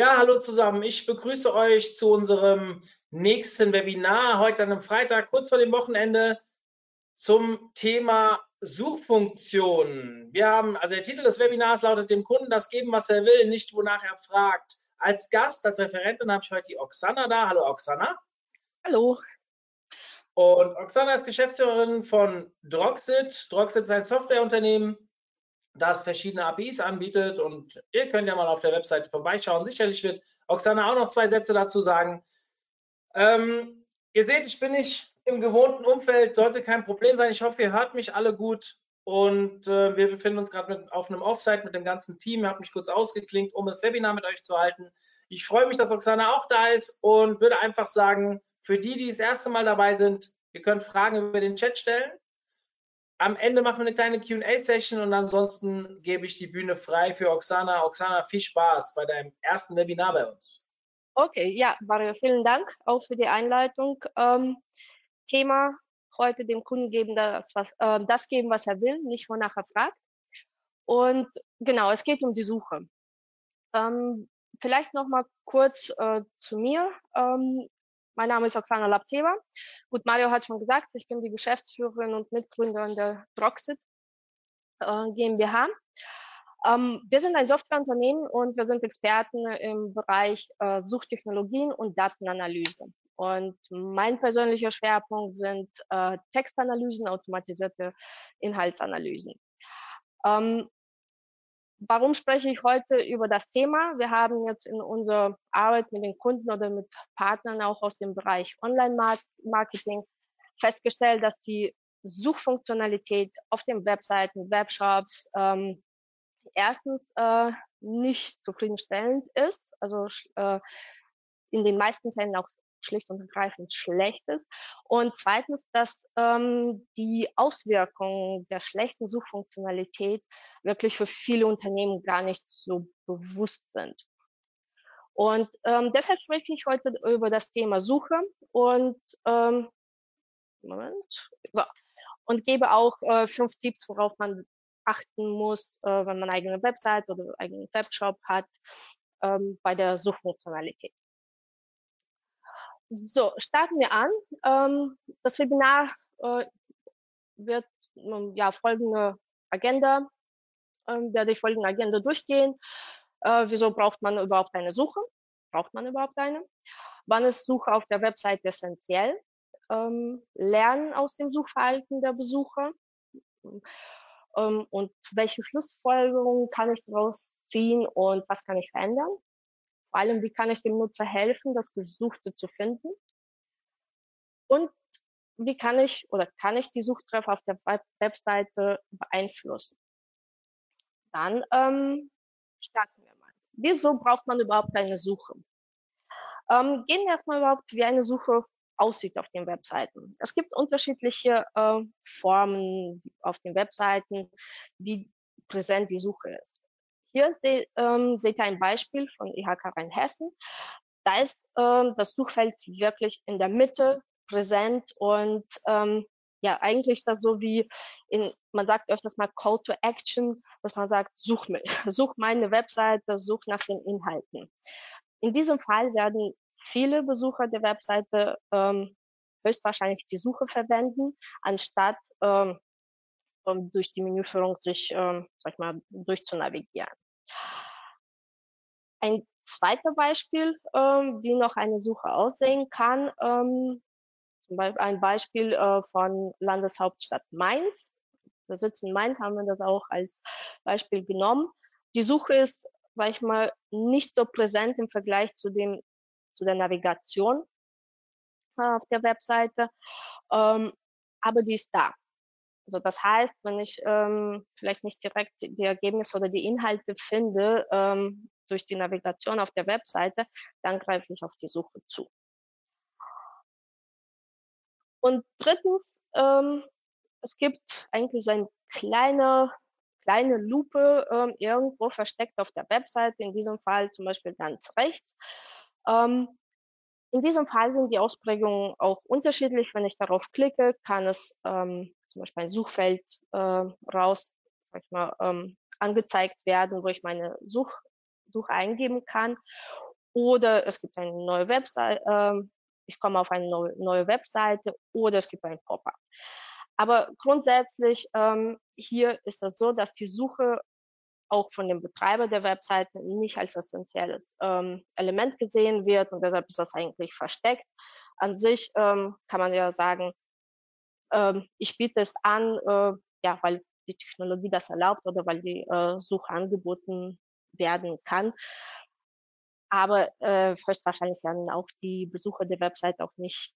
Ja, hallo zusammen. Ich begrüße euch zu unserem nächsten Webinar heute an einem Freitag, kurz vor dem Wochenende, zum Thema Suchfunktionen. Wir haben, also der Titel des Webinars lautet dem Kunden das geben, was er will, nicht wonach er fragt. Als Gast, als Referentin habe ich heute die Oksana da. Hallo Oksana. Hallo. Und Oksana ist Geschäftsführerin von Droxit. Droxit ist ein Softwareunternehmen, das verschiedene APIs anbietet und ihr könnt ja mal auf der Webseite vorbeischauen. Sicherlich wird Oksana auch noch zwei Sätze dazu sagen. Ähm, ihr seht, ich bin nicht im gewohnten Umfeld, sollte kein Problem sein. Ich hoffe, ihr hört mich alle gut und äh, wir befinden uns gerade auf einem Offsite mit dem ganzen Team. Ihr habt mich kurz ausgeklinkt, um das Webinar mit euch zu halten. Ich freue mich, dass Oksana auch da ist und würde einfach sagen, für die, die das erste Mal dabei sind, ihr könnt Fragen über den Chat stellen. Am Ende machen wir eine kleine QA-Session und ansonsten gebe ich die Bühne frei für Oksana. Oksana, viel Spaß bei deinem ersten Webinar bei uns. Okay, ja, Mario, vielen Dank auch für die Einleitung. Ähm, Thema heute dem Kunden geben das, was, äh, das geben, was er will, nicht wonach er fragt. Und genau, es geht um die Suche. Ähm, vielleicht noch mal kurz äh, zu mir. Ähm, mein Name ist Oksana Lapteva. Gut, Mario hat schon gesagt, ich bin die Geschäftsführerin und Mitgründerin der Droxit äh, GmbH. Ähm, wir sind ein Softwareunternehmen und wir sind Experten im Bereich äh, Suchtechnologien und Datenanalyse. Und mein persönlicher Schwerpunkt sind äh, Textanalysen, automatisierte Inhaltsanalysen. Ähm, Warum spreche ich heute über das Thema? Wir haben jetzt in unserer Arbeit mit den Kunden oder mit Partnern auch aus dem Bereich Online-Marketing festgestellt, dass die Suchfunktionalität auf den Webseiten, Webshops ähm, erstens äh, nicht zufriedenstellend ist, also äh, in den meisten Fällen auch schlicht und ergreifend schlecht ist. Und zweitens, dass ähm, die Auswirkungen der schlechten Suchfunktionalität wirklich für viele Unternehmen gar nicht so bewusst sind. Und ähm, deshalb spreche ich heute über das Thema Suche und ähm, Moment, so, und gebe auch äh, fünf Tipps, worauf man achten muss, äh, wenn man eigene Website oder eigenen Webshop hat, ähm, bei der Suchfunktionalität. So, starten wir an. Ähm, das Webinar äh, wird ähm, ja folgende Agenda, ähm, werde ich folgende Agenda durchgehen. Äh, wieso braucht man überhaupt eine Suche? Braucht man überhaupt eine? Wann ist Suche auf der Website essentiell? Ähm, lernen aus dem Suchverhalten der Besucher. Ähm, und welche Schlussfolgerungen kann ich daraus ziehen und was kann ich verändern? Vor allem, wie kann ich dem Nutzer helfen, das Gesuchte zu finden? Und wie kann ich oder kann ich die Suchtreffer auf der Webseite beeinflussen? Dann ähm, starten wir mal. Wieso braucht man überhaupt eine Suche? Ähm, gehen wir erstmal überhaupt, wie eine Suche aussieht auf den Webseiten. Es gibt unterschiedliche äh, Formen auf den Webseiten, wie präsent die Suche ist. Hier se, ähm, seht ihr ein Beispiel von IHK Rheinhessen. Da ist ähm, das Suchfeld wirklich in der Mitte präsent und ähm, ja, eigentlich ist das so wie in, man sagt öfters mal Call to Action, dass man sagt, such, mich, such meine Webseite, such nach den Inhalten. In diesem Fall werden viele Besucher der Webseite ähm, höchstwahrscheinlich die Suche verwenden, anstatt ähm, um durch die Menüführung sich, ähm, sag ich mal, durchzunavigieren. Ein zweiter Beispiel, ähm, wie noch eine Suche aussehen kann, ähm, zum Beispiel ein Beispiel äh, von Landeshauptstadt Mainz. Wir sitzen in Mainz, haben wir das auch als Beispiel genommen. Die Suche ist, sag ich mal, nicht so präsent im Vergleich zu dem, zu der Navigation äh, auf der Webseite, ähm, aber die ist da. Also das heißt, wenn ich ähm, vielleicht nicht direkt die Ergebnisse oder die Inhalte finde, ähm, durch die Navigation auf der Webseite, dann greife ich auf die Suche zu. Und drittens, ähm, es gibt eigentlich so eine kleine, kleine Lupe ähm, irgendwo versteckt auf der Webseite, in diesem Fall zum Beispiel ganz rechts. Ähm, in diesem Fall sind die Ausprägungen auch unterschiedlich. Wenn ich darauf klicke, kann es ähm, zum Beispiel ein Suchfeld äh, raus, sag ich mal, ähm, angezeigt werden, wo ich meine Such, Suche eingeben kann. Oder es gibt eine neue Webseite, äh, ich komme auf eine neue, neue Webseite oder es gibt ein Pop-up. Aber grundsätzlich ähm, hier ist es so, dass die Suche auch von dem Betreiber der Webseite nicht als essentielles ähm, Element gesehen wird und deshalb ist das eigentlich versteckt. An sich ähm, kann man ja sagen, ich biete es an, äh, ja, weil die Technologie das erlaubt oder weil die äh, Suche angeboten werden kann. Aber äh, höchstwahrscheinlich werden auch die Besucher der Website auch nicht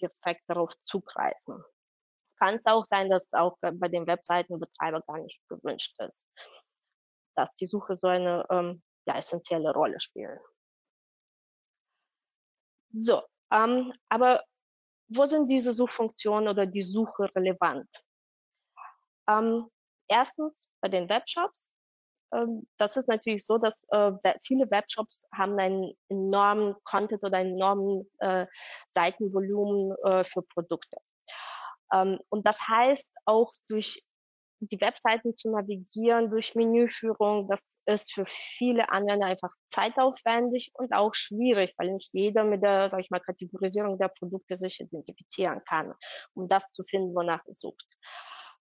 direkt darauf zugreifen. Kann es auch sein, dass auch bei den Webseitenbetreiber gar nicht gewünscht ist, dass die Suche so eine ähm, ja, essentielle Rolle spielt. So, ähm, aber wo sind diese Suchfunktionen oder die Suche relevant? Ähm, erstens bei den Webshops. Ähm, das ist natürlich so, dass äh, viele Webshops haben einen enormen Content oder einen enormen äh, Seitenvolumen äh, für Produkte. Ähm, und das heißt auch durch die Webseiten zu navigieren durch Menüführung, das ist für viele Anwender einfach zeitaufwendig und auch schwierig, weil nicht jeder mit der, sag ich mal, Kategorisierung der Produkte sich identifizieren kann, um das zu finden, wonach er sucht.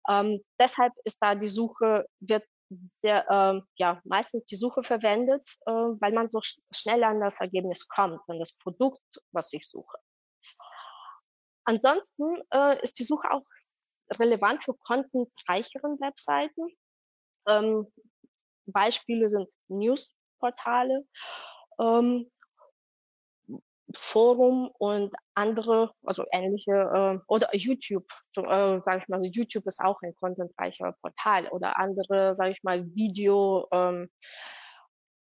Ähm, deshalb ist da die Suche, wird sehr, äh, ja, meistens die Suche verwendet, äh, weil man so sch schnell an das Ergebnis kommt, an das Produkt, was ich suche. Ansonsten äh, ist die Suche auch relevant für contentreicheren Webseiten. Ähm, Beispiele sind Newsportale, ähm, Forum und andere, also ähnliche, äh, oder YouTube, so, äh, sage ich mal, YouTube ist auch ein contentreicher Portal oder andere, sage ich mal, Video ähm,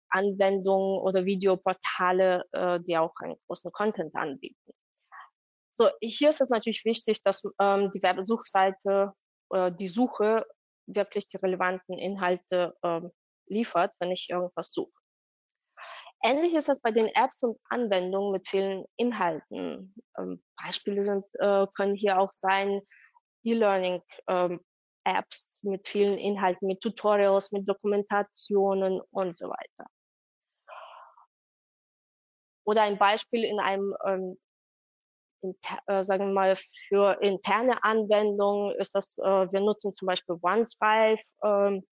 Anwendungen oder Videoportale, äh, die auch einen großen Content anbieten. So, hier ist es natürlich wichtig, dass ähm, die Werbesuchseite oder die Suche wirklich die relevanten Inhalte ähm, liefert, wenn ich irgendwas suche. Ähnlich ist das bei den Apps und Anwendungen mit vielen Inhalten. Ähm, Beispiele sind, äh, können hier auch sein E-Learning ähm, mit vielen Inhalten, mit Tutorials, mit Dokumentationen und so weiter. Oder ein Beispiel in einem ähm, äh, sagen wir mal, für interne Anwendungen ist das, äh, wir nutzen zum Beispiel OneDrive ähm,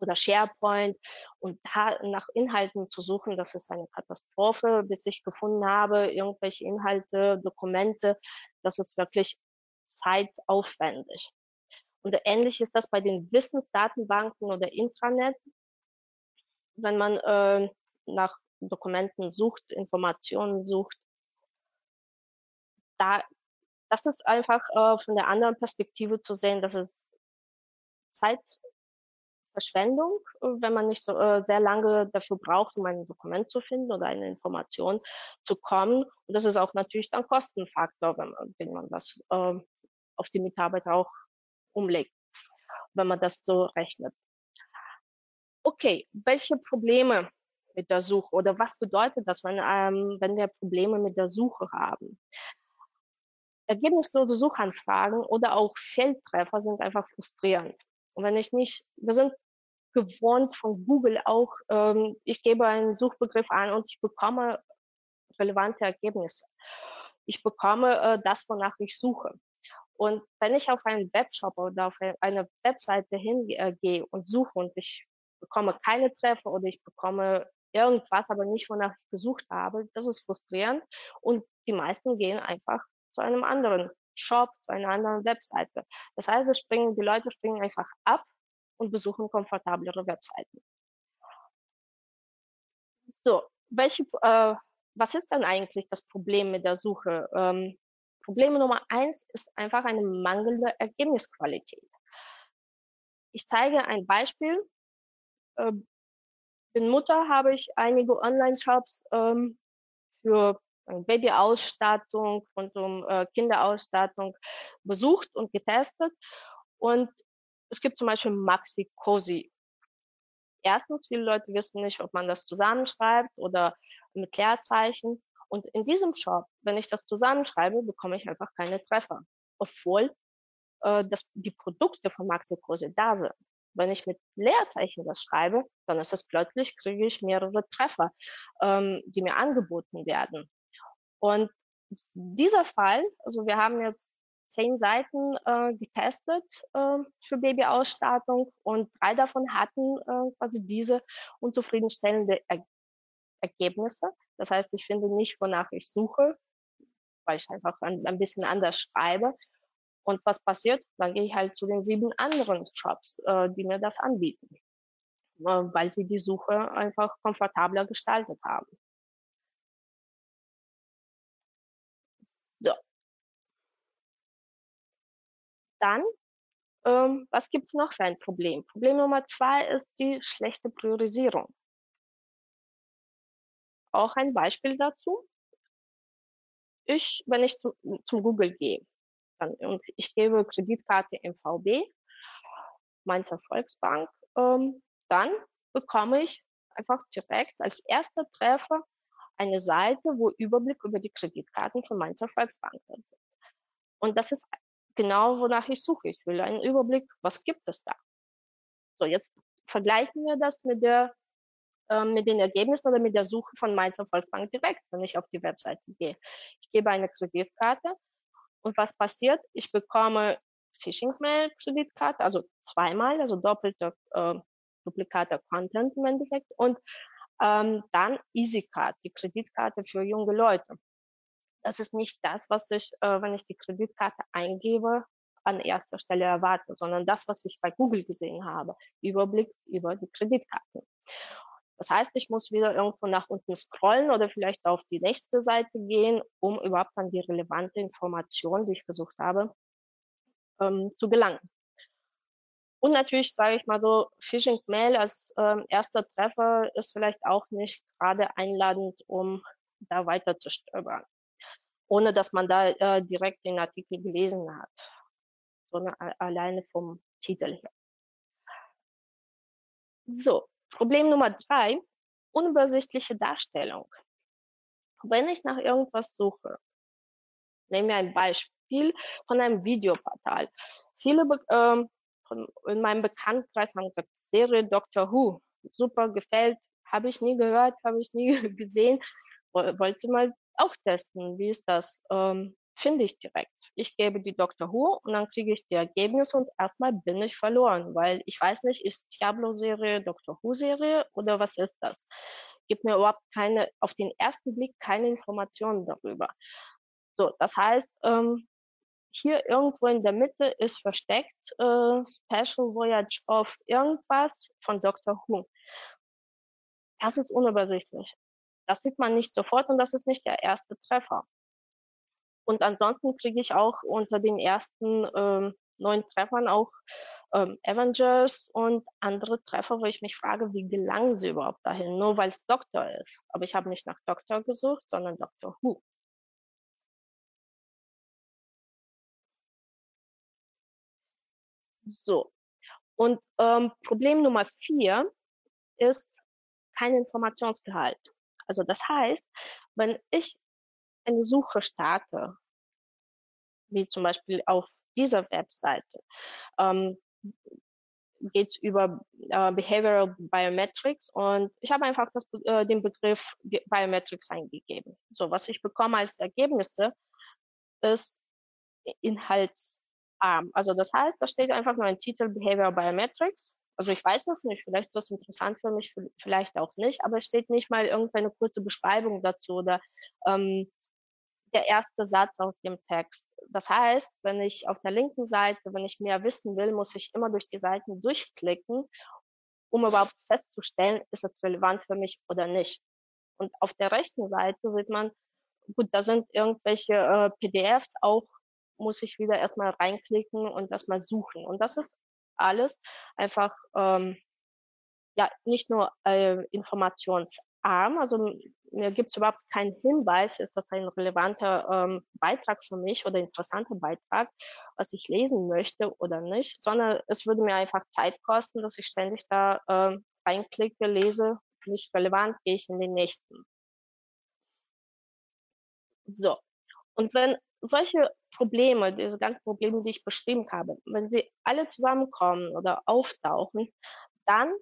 oder SharePoint und da nach Inhalten zu suchen, das ist eine Katastrophe, bis ich gefunden habe, irgendwelche Inhalte, Dokumente, das ist wirklich zeitaufwendig. Und ähnlich ist das bei den Wissensdatenbanken oder Intranet. Wenn man äh, nach Dokumenten sucht, Informationen sucht, da, das ist einfach äh, von der anderen Perspektive zu sehen, dass es Zeitverschwendung, äh, wenn man nicht so äh, sehr lange dafür braucht, um ein Dokument zu finden oder eine Information zu kommen. Und das ist auch natürlich dann Kostenfaktor, wenn man, wenn man das äh, auf die Mitarbeiter auch umlegt, wenn man das so rechnet. Okay, welche Probleme mit der Suche oder was bedeutet das, wenn, ähm, wenn wir Probleme mit der Suche haben? Ergebnislose Suchanfragen oder auch Feldtreffer sind einfach frustrierend. Und wenn ich nicht, wir sind gewohnt von Google auch, ähm, ich gebe einen Suchbegriff an und ich bekomme relevante Ergebnisse. Ich bekomme äh, das, wonach ich suche. Und wenn ich auf einen Webshop oder auf eine Webseite hingehe äh, und suche und ich bekomme keine Treffer oder ich bekomme irgendwas, aber nicht, wonach ich gesucht habe, das ist frustrierend. Und die meisten gehen einfach zu einem anderen Shop, zu einer anderen Webseite. Das heißt, springen, die Leute springen einfach ab und besuchen komfortablere Webseiten. So, welche, äh, was ist dann eigentlich das Problem mit der Suche? Ähm, Problem Nummer eins ist einfach eine mangelnde Ergebnisqualität. Ich zeige ein Beispiel. Äh, bin Mutter, habe ich einige Online-Shops ähm, für Babyausstattung und um äh, Kinderausstattung besucht und getestet. Und es gibt zum Beispiel Maxi Cosi. Erstens, viele Leute wissen nicht, ob man das zusammenschreibt oder mit Leerzeichen. Und in diesem Shop, wenn ich das zusammenschreibe, bekomme ich einfach keine Treffer, obwohl äh, das, die Produkte von Maxi Cosi da sind. Wenn ich mit Leerzeichen das schreibe, dann ist es plötzlich, kriege ich mehrere Treffer, ähm, die mir angeboten werden. Und dieser Fall, also wir haben jetzt zehn Seiten äh, getestet äh, für Babyausstattung und drei davon hatten äh, quasi diese unzufriedenstellende er Ergebnisse. Das heißt, ich finde nicht, wonach ich suche, weil ich einfach ein, ein bisschen anders schreibe. Und was passiert? Dann gehe ich halt zu den sieben anderen Shops, äh, die mir das anbieten, äh, weil sie die Suche einfach komfortabler gestaltet haben. So. Dann, ähm, was gibt's noch für ein Problem? Problem Nummer zwei ist die schlechte Priorisierung. Auch ein Beispiel dazu. Ich, wenn ich zu, zum Google gehe, dann, und ich gebe Kreditkarte MVB, Mainzer Volksbank, ähm, dann bekomme ich einfach direkt als erster Treffer eine Seite, wo Überblick über die Kreditkarten von Mainzer Volksbank sind. Und das ist genau, wonach ich suche. Ich will einen Überblick, was gibt es da? So, jetzt vergleichen wir das mit der ähm, mit den Ergebnissen oder mit der Suche von Mainzer Volksbank direkt, wenn ich auf die Webseite gehe. Ich gebe eine Kreditkarte und was passiert? Ich bekomme Phishing-Mail-Kreditkarte, also zweimal, also doppelter äh, duplikater Content im Endeffekt und ähm, dann EasyCard, die Kreditkarte für junge Leute. Das ist nicht das, was ich, äh, wenn ich die Kreditkarte eingebe, an erster Stelle erwarte, sondern das, was ich bei Google gesehen habe. Überblick über die Kreditkarten. Das heißt, ich muss wieder irgendwo nach unten scrollen oder vielleicht auf die nächste Seite gehen, um überhaupt an die relevante Information, die ich gesucht habe, ähm, zu gelangen. Und natürlich sage ich mal so, Phishing Mail als ähm, erster Treffer ist vielleicht auch nicht gerade einladend, um da weiter zu stöbern, ohne dass man da äh, direkt den Artikel gelesen hat, sondern alleine vom Titel her. So, Problem Nummer drei, unübersichtliche Darstellung. Wenn ich nach irgendwas suche, nehmen wir ein Beispiel von einem Videoportal. Viele ähm, von, in meinem Bekanntenkreis haben gesagt, Serie Doctor Who, super gefällt, habe ich nie gehört, habe ich nie gesehen, wollte mal auch testen, wie ist das? Ähm, finde ich direkt. Ich gebe die Dr. Who und dann kriege ich die Ergebnisse und erstmal bin ich verloren, weil ich weiß nicht, ist Diablo-Serie Dr. Who-Serie oder was ist das? Gibt mir überhaupt keine, auf den ersten Blick keine Informationen darüber. So, das heißt, ähm, hier irgendwo in der Mitte ist versteckt äh, Special Voyage of irgendwas von Dr. Who. Das ist unübersichtlich. Das sieht man nicht sofort und das ist nicht der erste Treffer. Und ansonsten kriege ich auch unter den ersten ähm, neun Treffern auch ähm, Avengers und andere Treffer, wo ich mich frage, wie gelangen sie überhaupt dahin? Nur weil es Doktor ist. Aber ich habe nicht nach Doktor gesucht, sondern Doktor Who. So. Und ähm, Problem Nummer vier ist kein Informationsgehalt. Also das heißt, wenn ich eine Suche starte, wie zum Beispiel auf dieser Webseite, ähm, geht es über äh, Behavioral Biometrics und ich habe einfach das, äh, den Begriff Biometrics eingegeben. So, was ich bekomme als Ergebnisse ist inhaltsarm. Also das heißt, da steht einfach nur ein Titel Behavioral Biometrics. Also ich weiß das nicht, vielleicht ist das interessant für mich, vielleicht auch nicht, aber es steht nicht mal irgendeine kurze Beschreibung dazu oder ähm, der erste Satz aus dem Text. Das heißt, wenn ich auf der linken Seite, wenn ich mehr wissen will, muss ich immer durch die Seiten durchklicken, um überhaupt festzustellen, ist es relevant für mich oder nicht. Und auf der rechten Seite sieht man, gut, da sind irgendwelche äh, PDFs, auch muss ich wieder erstmal reinklicken und erstmal suchen. Und das ist alles. Einfach ähm, ja nicht nur äh, informationsarm, also mir gibt es überhaupt keinen Hinweis, ist das ein relevanter ähm, Beitrag für mich oder interessanter Beitrag, was ich lesen möchte oder nicht, sondern es würde mir einfach Zeit kosten, dass ich ständig da äh, reinklicke, lese, nicht relevant, gehe ich in den nächsten. So, und wenn solche Probleme, diese ganzen Probleme, die ich beschrieben habe, wenn sie alle zusammenkommen oder auftauchen, dann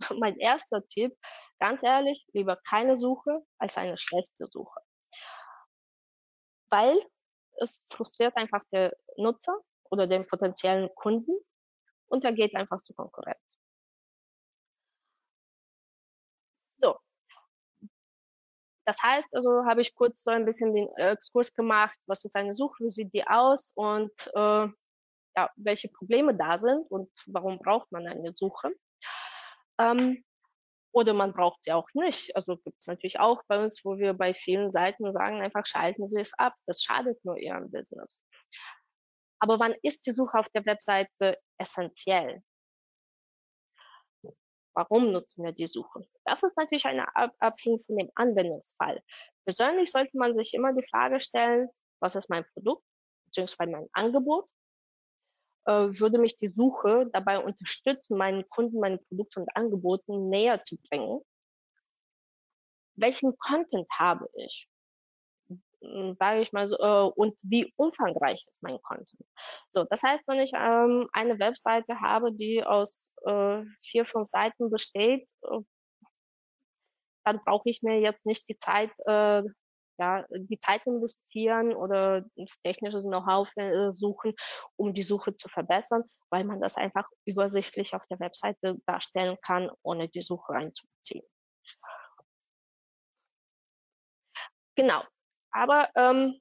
mein erster Tipp, ganz ehrlich, lieber keine Suche als eine schlechte Suche. Weil es frustriert einfach der Nutzer oder den potenziellen Kunden und er geht einfach zur Konkurrenz. So. Das heißt, also habe ich kurz so ein bisschen den Exkurs gemacht, was ist eine Suche, wie sieht die aus und äh, ja, welche Probleme da sind und warum braucht man eine Suche. Ähm, oder man braucht sie auch nicht. Also gibt es natürlich auch bei uns, wo wir bei vielen Seiten sagen, einfach schalten Sie es ab. Das schadet nur Ihrem Business. Aber wann ist die Suche auf der Webseite essentiell? Warum nutzen wir die Suche? Das ist natürlich eine abhängig von dem Anwendungsfall. Persönlich sollte man sich immer die Frage stellen, was ist mein Produkt bzw. mein Angebot äh, würde mich die Suche dabei unterstützen, meinen Kunden meine Produkte und Angebote näher zu bringen. Welchen Content habe ich? Sage ich mal so, äh, und wie umfangreich ist mein Content? So, das heißt, wenn ich ähm, eine Webseite habe, die aus äh, vier, fünf Seiten besteht, äh, dann brauche ich mir jetzt nicht die Zeit, äh, ja, die Zeit investieren oder das technische Know-how äh, suchen, um die Suche zu verbessern, weil man das einfach übersichtlich auf der Webseite darstellen kann, ohne die Suche einzubeziehen. Genau. Aber ähm,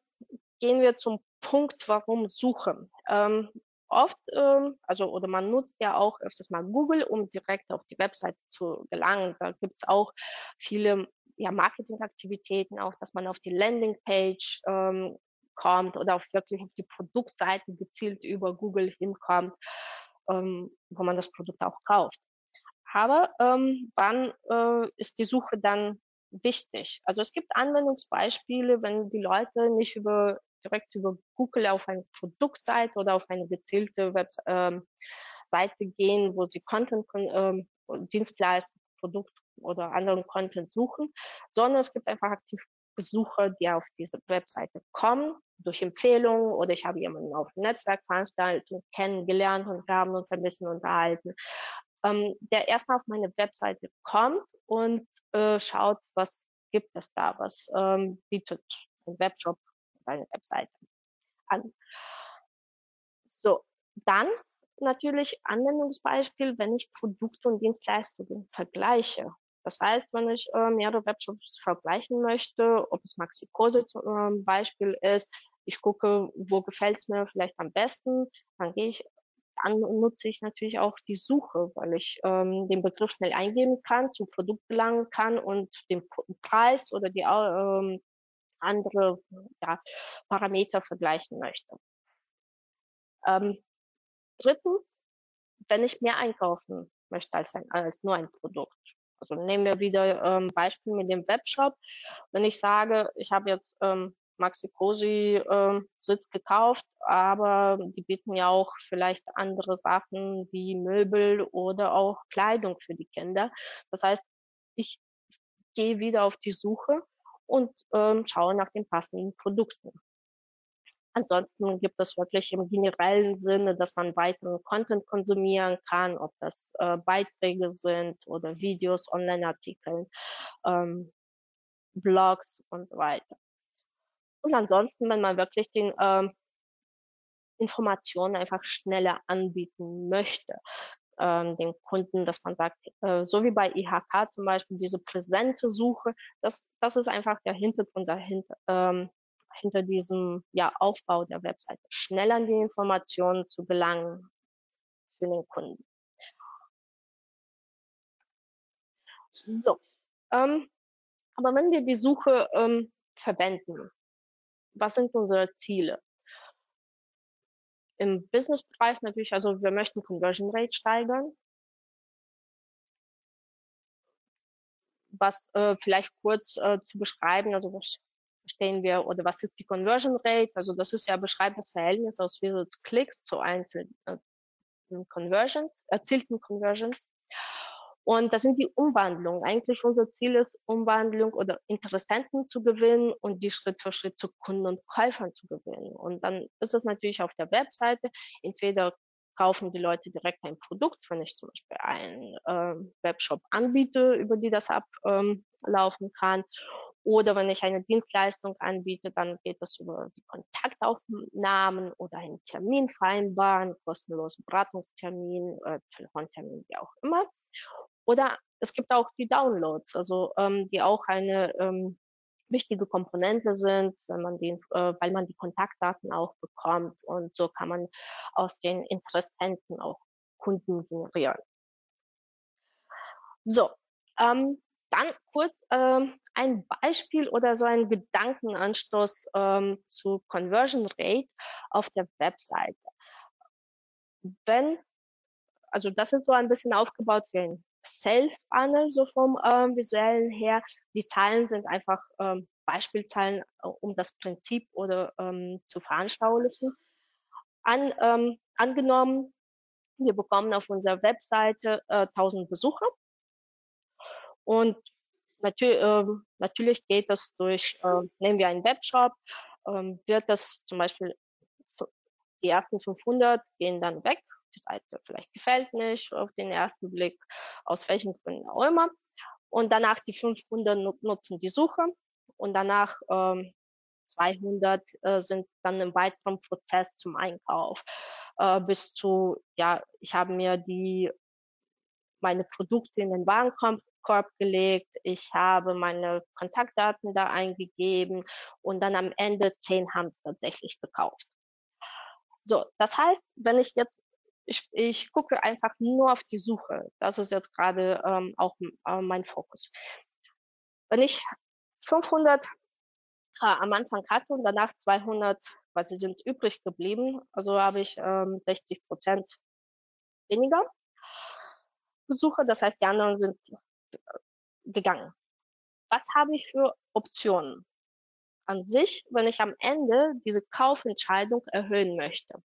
gehen wir zum Punkt, warum Suche. Ähm, oft, ähm, also oder man nutzt ja auch öfters mal Google, um direkt auf die Webseite zu gelangen. Da gibt es auch viele ja, Marketingaktivitäten, auch dass man auf die Landingpage ähm, kommt oder auch wirklich auf die Produktseite gezielt über Google hinkommt, ähm, wo man das Produkt auch kauft. Aber ähm, wann äh, ist die Suche dann wichtig? Also es gibt Anwendungsbeispiele, wenn die Leute nicht über direkt über Google auf eine Produktseite oder auf eine gezielte Webseite ähm, gehen, wo sie Content, ähm, Dienstleistung, Produkt oder anderen Content suchen, sondern es gibt einfach aktiv Besucher, die auf diese Webseite kommen, durch Empfehlungen oder ich habe jemanden auf Netzwerkveranstaltungen kennengelernt und wir haben uns ein bisschen unterhalten, ähm, der erstmal auf meine Webseite kommt und äh, schaut, was gibt es da, was ähm, bietet ein Webshop oder eine Webseite an. So, dann natürlich Anwendungsbeispiel, wenn ich Produkte und Dienstleistungen vergleiche. Das heißt, wenn ich äh, mehrere Webshops vergleichen möchte, ob es Maxikose zum äh, Beispiel ist, ich gucke, wo gefällt es mir vielleicht am besten, dann gehe ich, dann nutze ich natürlich auch die Suche, weil ich ähm, den Begriff schnell eingeben kann, zum Produkt gelangen kann und den Preis oder die ähm, andere ja, Parameter vergleichen möchte. Ähm, drittens, wenn ich mehr einkaufen möchte als, ein, als nur ein Produkt. Also nehmen wir wieder ähm, Beispiel mit dem Webshop. Wenn ich sage, ich habe jetzt ähm, Maxi Cosi ähm, Sitz gekauft, aber die bieten ja auch vielleicht andere Sachen wie Möbel oder auch Kleidung für die Kinder. Das heißt, ich gehe wieder auf die Suche und ähm, schaue nach den passenden Produkten. Ansonsten gibt es wirklich im generellen Sinne, dass man weiteren Content konsumieren kann, ob das äh, Beiträge sind oder Videos, Online-Artikel, ähm, Blogs und so weiter. Und ansonsten, wenn man wirklich den ähm, Informationen einfach schneller anbieten möchte, ähm, den Kunden, dass man sagt, äh, so wie bei IHK zum Beispiel, diese präsente Suche, das, das ist einfach der Hintergrund dahinter, ähm, hinter diesem ja, Aufbau der Webseite, schnell an die Informationen zu gelangen für den Kunden. So, ähm, aber wenn wir die Suche ähm, verwenden, was sind unsere Ziele? Im Business-Bereich natürlich, also wir möchten Conversion Rate steigern. was äh, vielleicht kurz äh, zu beschreiben, also was verstehen wir oder was ist die Conversion Rate? Also das ist ja beschreibt das Verhältnis aus Klicks zu einzelnen äh, Conversions, erzielten Conversions. Und das sind die Umwandlungen. Eigentlich unser Ziel ist, Umwandlung oder Interessenten zu gewinnen und die Schritt für Schritt zu Kunden und Käufern zu gewinnen. Und dann ist es natürlich auf der Webseite. Entweder kaufen die Leute direkt ein Produkt, wenn ich zum Beispiel einen äh, Webshop anbiete, über die das ablaufen ähm, kann. Oder wenn ich eine Dienstleistung anbiete, dann geht es über die Kontaktaufnahmen oder einen Termin vereinbaren, kostenlosen Beratungstermin, äh, Telefontermin, wie auch immer. Oder es gibt auch die Downloads, also ähm, die auch eine ähm, wichtige Komponente sind, wenn man den, äh, weil man die Kontaktdaten auch bekommt und so kann man aus den Interessenten auch Kunden generieren. So, ähm, dann kurz ähm, ein Beispiel oder so ein Gedankenanstoß ähm, zu Conversion Rate auf der Webseite. Wenn, also das ist so ein bisschen aufgebaut wie ein Sales Funnel, so vom ähm, visuellen her. Die Zahlen sind einfach ähm, Beispielzahlen, äh, um das Prinzip oder ähm, zu veranschaulichen. An, ähm, angenommen, wir bekommen auf unserer Webseite äh, 1000 Besucher und natürlich, äh, natürlich geht das durch, äh, nehmen wir einen Webshop, äh, wird das zum Beispiel die ersten 500 gehen dann weg die Seite vielleicht gefällt nicht auf den ersten Blick, aus welchen Gründen auch immer. Und danach die 500 nutzen die Suche und danach ähm, 200 äh, sind dann im weiteren Prozess zum Einkauf äh, bis zu, ja, ich habe mir die meine Produkte in den Warenkorb gelegt, ich habe meine Kontaktdaten da eingegeben und dann am Ende zehn haben es tatsächlich gekauft. So, das heißt, wenn ich jetzt ich, ich gucke einfach nur auf die Suche. Das ist jetzt gerade ähm, auch äh, mein Fokus. Wenn ich 500 äh, am Anfang hatte und danach 200, weil sie sind übrig geblieben, also habe ich ähm, 60 Prozent weniger Besucher. Das heißt, die anderen sind äh, gegangen. Was habe ich für Optionen? An sich, wenn ich am Ende diese Kaufentscheidung erhöhen möchte.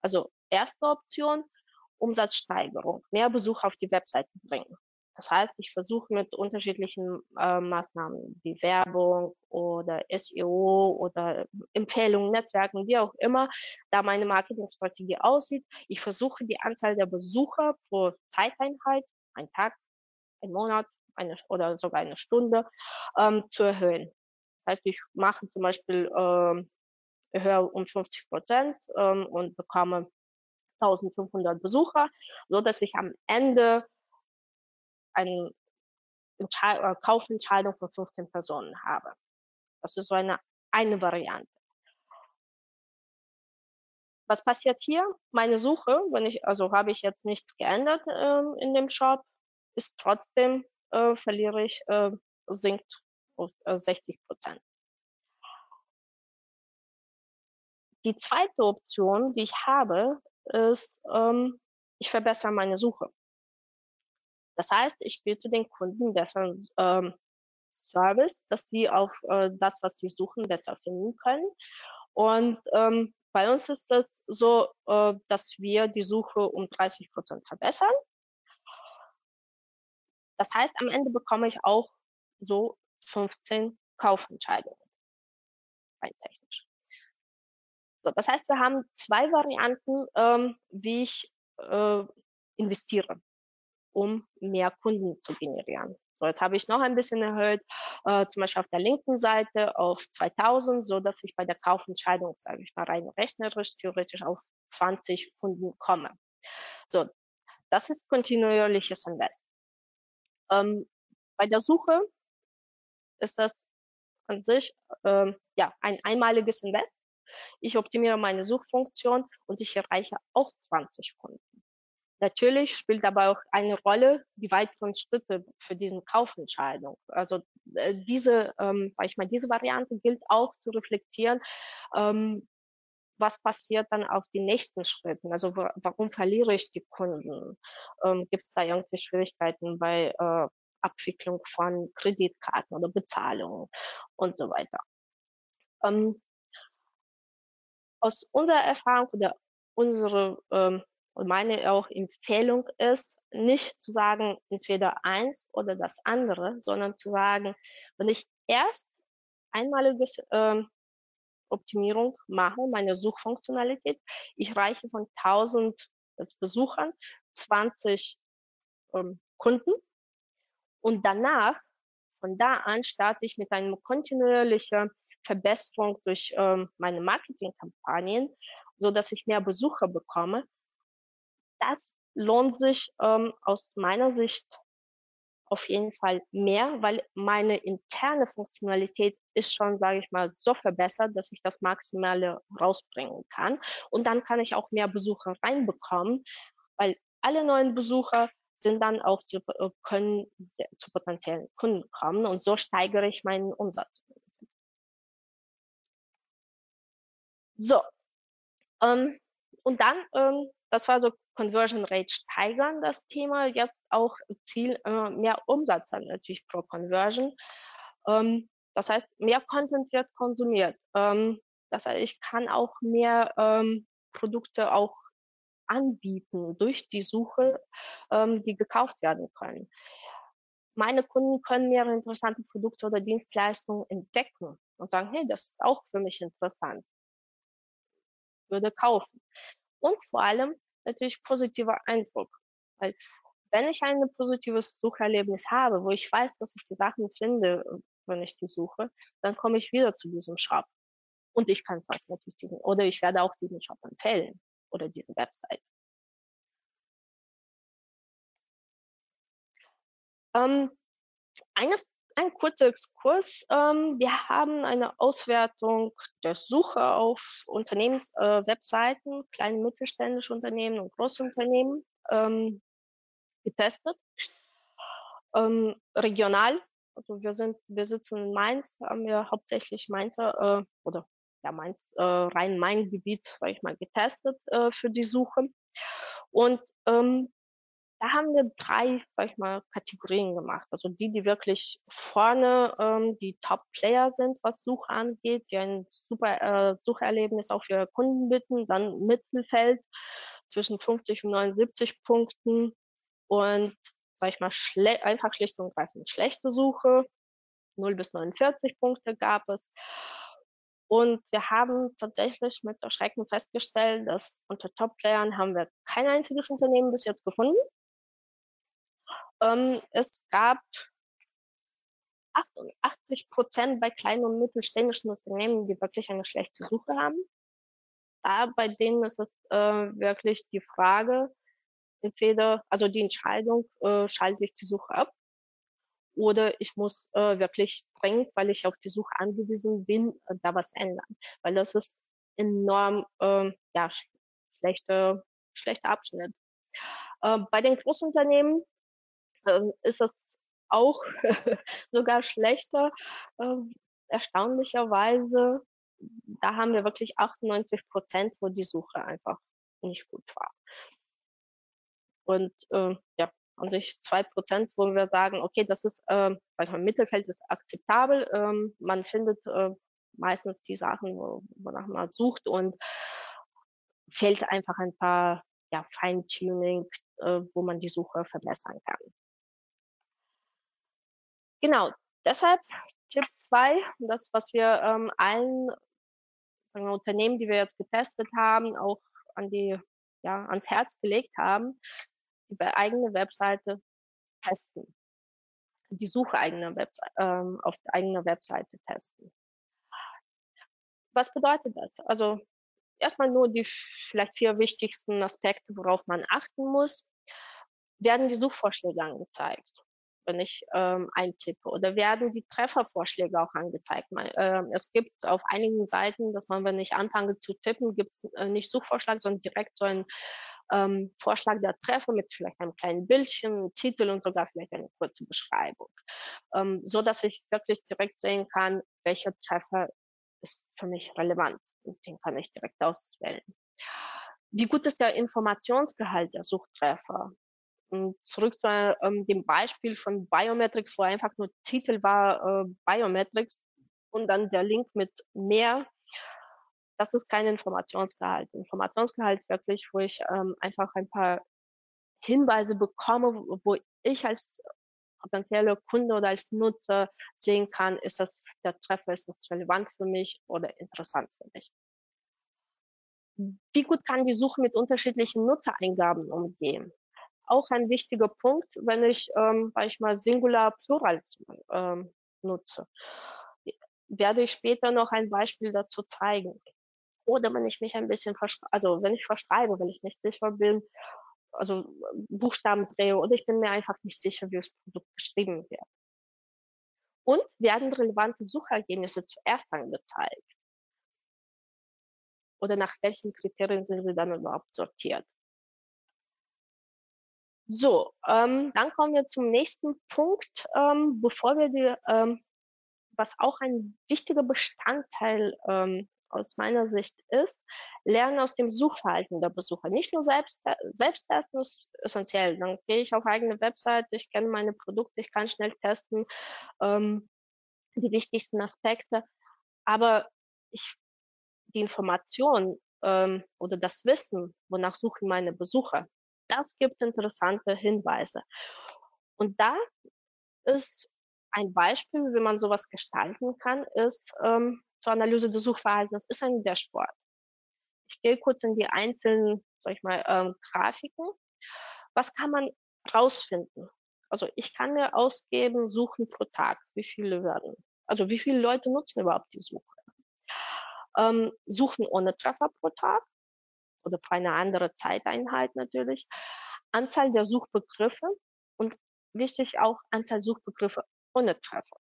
Also erste Option, Umsatzsteigerung, mehr Besucher auf die Webseite bringen. Das heißt, ich versuche mit unterschiedlichen äh, Maßnahmen wie Werbung oder SEO oder Empfehlungen, Netzwerken, wie auch immer, da meine Marketingstrategie aussieht. Ich versuche die Anzahl der Besucher pro Zeiteinheit, ein Tag, ein Monat eine, oder sogar eine Stunde, ähm, zu erhöhen. Das heißt, ich mache zum Beispiel ähm, erhöhe um 50 Prozent ähm, und bekomme 1500 Besucher, so dass ich am Ende eine Entschei äh, Kaufentscheidung von 15 Personen habe. Das ist so eine, eine Variante. Was passiert hier? Meine Suche, wenn ich, also habe ich jetzt nichts geändert ähm, in dem Shop, ist trotzdem, äh, verliere ich, äh, sinkt auf äh, 60 Prozent. Die zweite Option, die ich habe, ist, ähm, ich verbessere meine Suche. Das heißt, ich biete den Kunden besseren ähm, Service, dass sie auf äh, das, was sie suchen, besser finden können. Und ähm, bei uns ist es so, äh, dass wir die Suche um 30 Prozent verbessern. Das heißt, am Ende bekomme ich auch so 15 Kaufentscheidungen. Rein technisch. So, das heißt, wir haben zwei Varianten, ähm, wie ich äh, investiere, um mehr Kunden zu generieren. So, jetzt habe ich noch ein bisschen erhöht, äh, zum Beispiel auf der linken Seite auf 2000, so dass ich bei der Kaufentscheidung, sage ich mal rein rechnerisch, theoretisch auf 20 Kunden komme. So, das ist kontinuierliches Invest. Ähm, bei der Suche ist das an sich ähm, ja ein einmaliges Invest. Ich optimiere meine Suchfunktion und ich erreiche auch 20 Kunden. Natürlich spielt aber auch eine Rolle die weiteren Schritte für diesen Kaufentscheidung. Also äh, diese, ähm, ich meine, diese Variante gilt auch zu reflektieren, ähm, was passiert dann auf die nächsten Schritten? Also warum verliere ich die Kunden? Ähm, Gibt es da irgendwie Schwierigkeiten bei äh, Abwicklung von Kreditkarten oder Bezahlungen und so weiter. Ähm, aus unserer Erfahrung oder unsere ähm, und meine auch Empfehlung ist, nicht zu sagen, entweder eins oder das andere, sondern zu sagen, wenn ich erst einmalige ähm, Optimierung mache, meine Suchfunktionalität, ich reiche von 1000 Besuchern 20 ähm, Kunden und danach, von da an, starte ich mit einer kontinuierlichen Verbesserung durch ähm, meine Marketingkampagnen, so dass ich mehr Besucher bekomme. Das lohnt sich ähm, aus meiner Sicht auf jeden Fall mehr, weil meine interne Funktionalität ist schon, sage ich mal, so verbessert, dass ich das Maximale rausbringen kann. Und dann kann ich auch mehr Besucher reinbekommen, weil alle neuen Besucher sind dann auch zu, äh, können zu potenziellen Kunden kommen und so steigere ich meinen Umsatz. So, ähm, und dann, ähm, das war so Conversion Rate steigern, das Thema. Jetzt auch Ziel, äh, mehr Umsatz haben natürlich pro Conversion. Ähm, das heißt, mehr Content wird konsumiert. Ähm, das heißt, ich kann auch mehr ähm, Produkte auch anbieten durch die Suche, ähm, die gekauft werden können. Meine Kunden können mehrere interessante Produkte oder Dienstleistungen entdecken und sagen, hey, das ist auch für mich interessant. Würde kaufen. Und vor allem natürlich positiver Eindruck. Weil wenn ich ein positives Sucherlebnis habe, wo ich weiß, dass ich die Sachen finde, wenn ich die suche, dann komme ich wieder zu diesem Shop. Und ich kann es auch natürlich diesen, oder ich werde auch diesen Shop empfehlen oder diese Website. Ähm, eine, ein kurzer Exkurs. Ähm, wir haben eine Auswertung der Suche auf Unternehmenswebseiten, äh, kleine mittelständische Unternehmen und Großunternehmen ähm, getestet. Ähm, regional, also wir sind, wir sitzen in Mainz, haben wir hauptsächlich Mainzer äh, oder ja Mainz, äh, Rhein-Main-Gebiet, sage ich mal, getestet äh, für die Suche. Und ähm, da haben wir drei, sag ich mal, Kategorien gemacht. Also die, die wirklich vorne ähm, die Top-Player sind, was Suche angeht, die ein super äh, Sucherlebnis auch für Kunden bieten, dann Mittelfeld zwischen 50 und 79 Punkten und, sag ich mal, schle einfach schlicht und greifend schlechte Suche. 0 bis 49 Punkte gab es. Und wir haben tatsächlich mit Erschrecken festgestellt, dass unter Top-Playern haben wir kein einziges Unternehmen bis jetzt gefunden. Ähm, es gab 88 Prozent bei kleinen und mittelständischen Unternehmen, die wirklich eine schlechte Suche haben. Da bei denen ist es äh, wirklich die Frage, entweder, also die Entscheidung, äh, schalte ich die Suche ab oder ich muss äh, wirklich dringend, weil ich auf die Suche angewiesen bin, äh, da was ändern. Weil das ist enorm äh, ja, schlechter schlechter Abschnitt. Äh, bei den Großunternehmen ähm, ist es auch sogar schlechter. Ähm, erstaunlicherweise, da haben wir wirklich 98 Prozent, wo die Suche einfach nicht gut war. Und äh, ja, an sich zwei Prozent, wo wir sagen, okay, das ist, äh, sag Mittelfeld ist akzeptabel. Ähm, man findet äh, meistens die Sachen, wo, wonach man sucht und fehlt einfach ein paar ja, Feintuning, äh, wo man die Suche verbessern kann. Genau, deshalb Tipp 2, das, was wir ähm, allen sagen wir, Unternehmen, die wir jetzt getestet haben, auch an die, ja, ans Herz gelegt haben, die eigene Webseite testen. Die Suche eigener Webseite, ähm, auf eigener Webseite testen. Was bedeutet das? Also erstmal nur die vielleicht vier wichtigsten Aspekte, worauf man achten muss. Werden die Suchvorschläge angezeigt? Wenn ich ähm, eintippe? Oder werden die Treffervorschläge auch angezeigt? Man, äh, es gibt auf einigen Seiten, dass man, wenn ich anfange zu tippen, gibt es äh, nicht Suchvorschlag, sondern direkt so ein ähm, Vorschlag der Treffer mit vielleicht einem kleinen Bildchen, Titel und sogar vielleicht eine kurze Beschreibung, ähm, so dass ich wirklich direkt sehen kann, welcher Treffer ist für mich relevant und den kann ich direkt auswählen. Wie gut ist der Informationsgehalt der Suchtreffer? Und zurück zu ähm, dem Beispiel von Biometrics, wo einfach nur Titel war äh, Biometrics und dann der Link mit mehr. Das ist kein Informationsgehalt. Informationsgehalt wirklich, wo ich ähm, einfach ein paar Hinweise bekomme, wo ich als potenzieller Kunde oder als Nutzer sehen kann, ist das der Treffer, ist das relevant für mich oder interessant für mich. Wie gut kann die Suche mit unterschiedlichen Nutzereingaben umgehen? Auch ein wichtiger Punkt, wenn ich, ähm, sage ich mal, Singular Plural ähm, nutze. Werde ich später noch ein Beispiel dazu zeigen. Oder wenn ich mich ein bisschen, also wenn ich verschreibe, wenn ich nicht sicher bin, also Buchstaben drehe oder ich bin mir einfach nicht sicher, wie das Produkt geschrieben wird. Und werden relevante Suchergebnisse zuerst angezeigt? Oder nach welchen Kriterien sind sie dann überhaupt sortiert? So, ähm, dann kommen wir zum nächsten Punkt, ähm, bevor wir die, ähm, was auch ein wichtiger Bestandteil ähm, aus meiner Sicht ist, lernen aus dem Suchverhalten der Besucher. Nicht nur selbst, selbst testen ist essentiell. Dann gehe ich auf eigene Webseite, ich kenne meine Produkte, ich kann schnell testen, ähm, die wichtigsten Aspekte. Aber ich, die Information ähm, oder das Wissen, wonach suchen meine Besucher, das gibt interessante Hinweise. Und da ist ein Beispiel, wie man sowas gestalten kann, ist ähm, zur Analyse des Suchverhaltens ist ein Dashboard. Ich gehe kurz in die einzelnen, sag ich mal, ähm, Grafiken. Was kann man rausfinden? Also ich kann mir ausgeben, suchen pro Tag, wie viele werden. Also wie viele Leute nutzen überhaupt die Suche? Ähm, suchen ohne Treffer pro Tag oder für eine andere Zeiteinheit natürlich. Anzahl der Suchbegriffe und wichtig auch Anzahl Suchbegriffe ohne Treffer.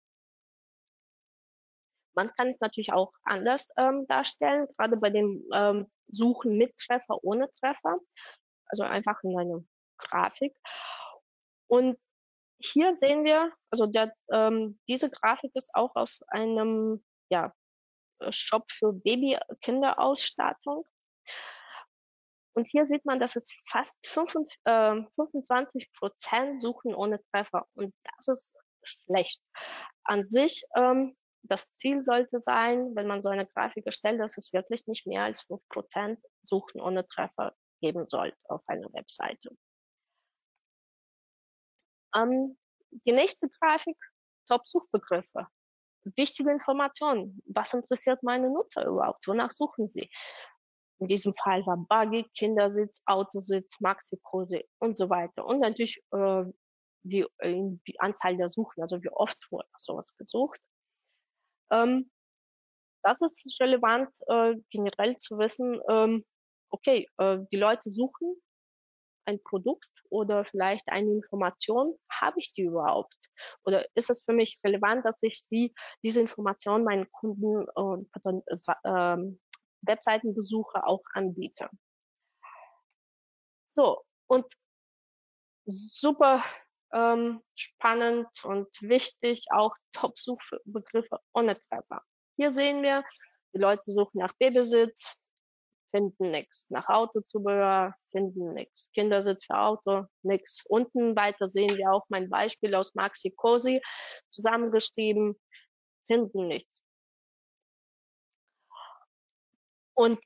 Man kann es natürlich auch anders ähm, darstellen, gerade bei dem ähm, Suchen mit Treffer, ohne Treffer, also einfach in einer Grafik. Und hier sehen wir, also der, ähm, diese Grafik ist auch aus einem ja, Shop für Baby-Kinderausstattung. Und hier sieht man, dass es fast 25, äh, 25 Prozent suchen ohne Treffer. Und das ist schlecht. An sich ähm, das Ziel sollte sein, wenn man so eine Grafik erstellt, dass es wirklich nicht mehr als 5% Suchen ohne Treffer geben sollte auf einer Webseite. Ähm, die nächste Grafik, Top-Suchbegriffe. Wichtige Informationen. Was interessiert meine Nutzer überhaupt? Wonach suchen sie? In diesem Fall war Buggy, Kindersitz, Autositz, Maxi-Kurse und so weiter. Und natürlich äh, die, äh, die Anzahl der Suchen, also wie oft wurde sowas gesucht. Ähm, das ist relevant, äh, generell zu wissen, ähm, okay, äh, die Leute suchen ein Produkt oder vielleicht eine Information, habe ich die überhaupt? Oder ist es für mich relevant, dass ich die, diese Information meinen Kunden und äh, Webseitenbesucher auch anbiete? So, und super ähm, spannend und wichtig, auch Top-Suchbegriffe ohne Treffer. Hier sehen wir, die Leute suchen nach Babysitz, finden nichts. Nach Autozubehör finden nichts. Kindersitz für Auto, nichts. Unten weiter sehen wir auch mein Beispiel aus Maxi Cosi zusammengeschrieben, finden nichts. Und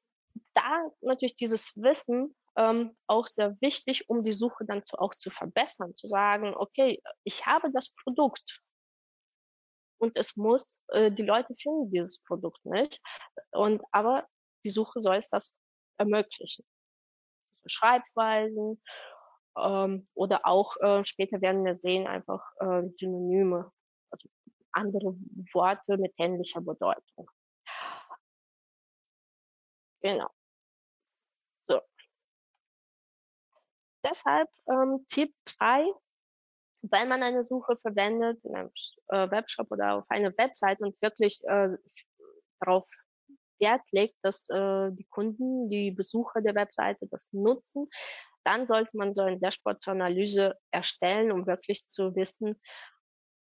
da natürlich dieses Wissen ähm, auch sehr wichtig, um die Suche dann zu, auch zu verbessern, zu sagen, okay, ich habe das Produkt und es muss, äh, die Leute finden dieses Produkt nicht, und aber die Suche soll es das ermöglichen. Schreibweisen ähm, oder auch äh, später werden wir sehen einfach äh, Synonyme, also andere Worte mit ähnlicher Bedeutung. Genau. deshalb ähm, Tipp 3, wenn man eine Suche verwendet in einem äh, Webshop oder auf einer Website und wirklich äh, darauf Wert legt, dass äh, die Kunden, die Besucher der Webseite das nutzen, dann sollte man so ein Dashboard zur Analyse erstellen, um wirklich zu wissen,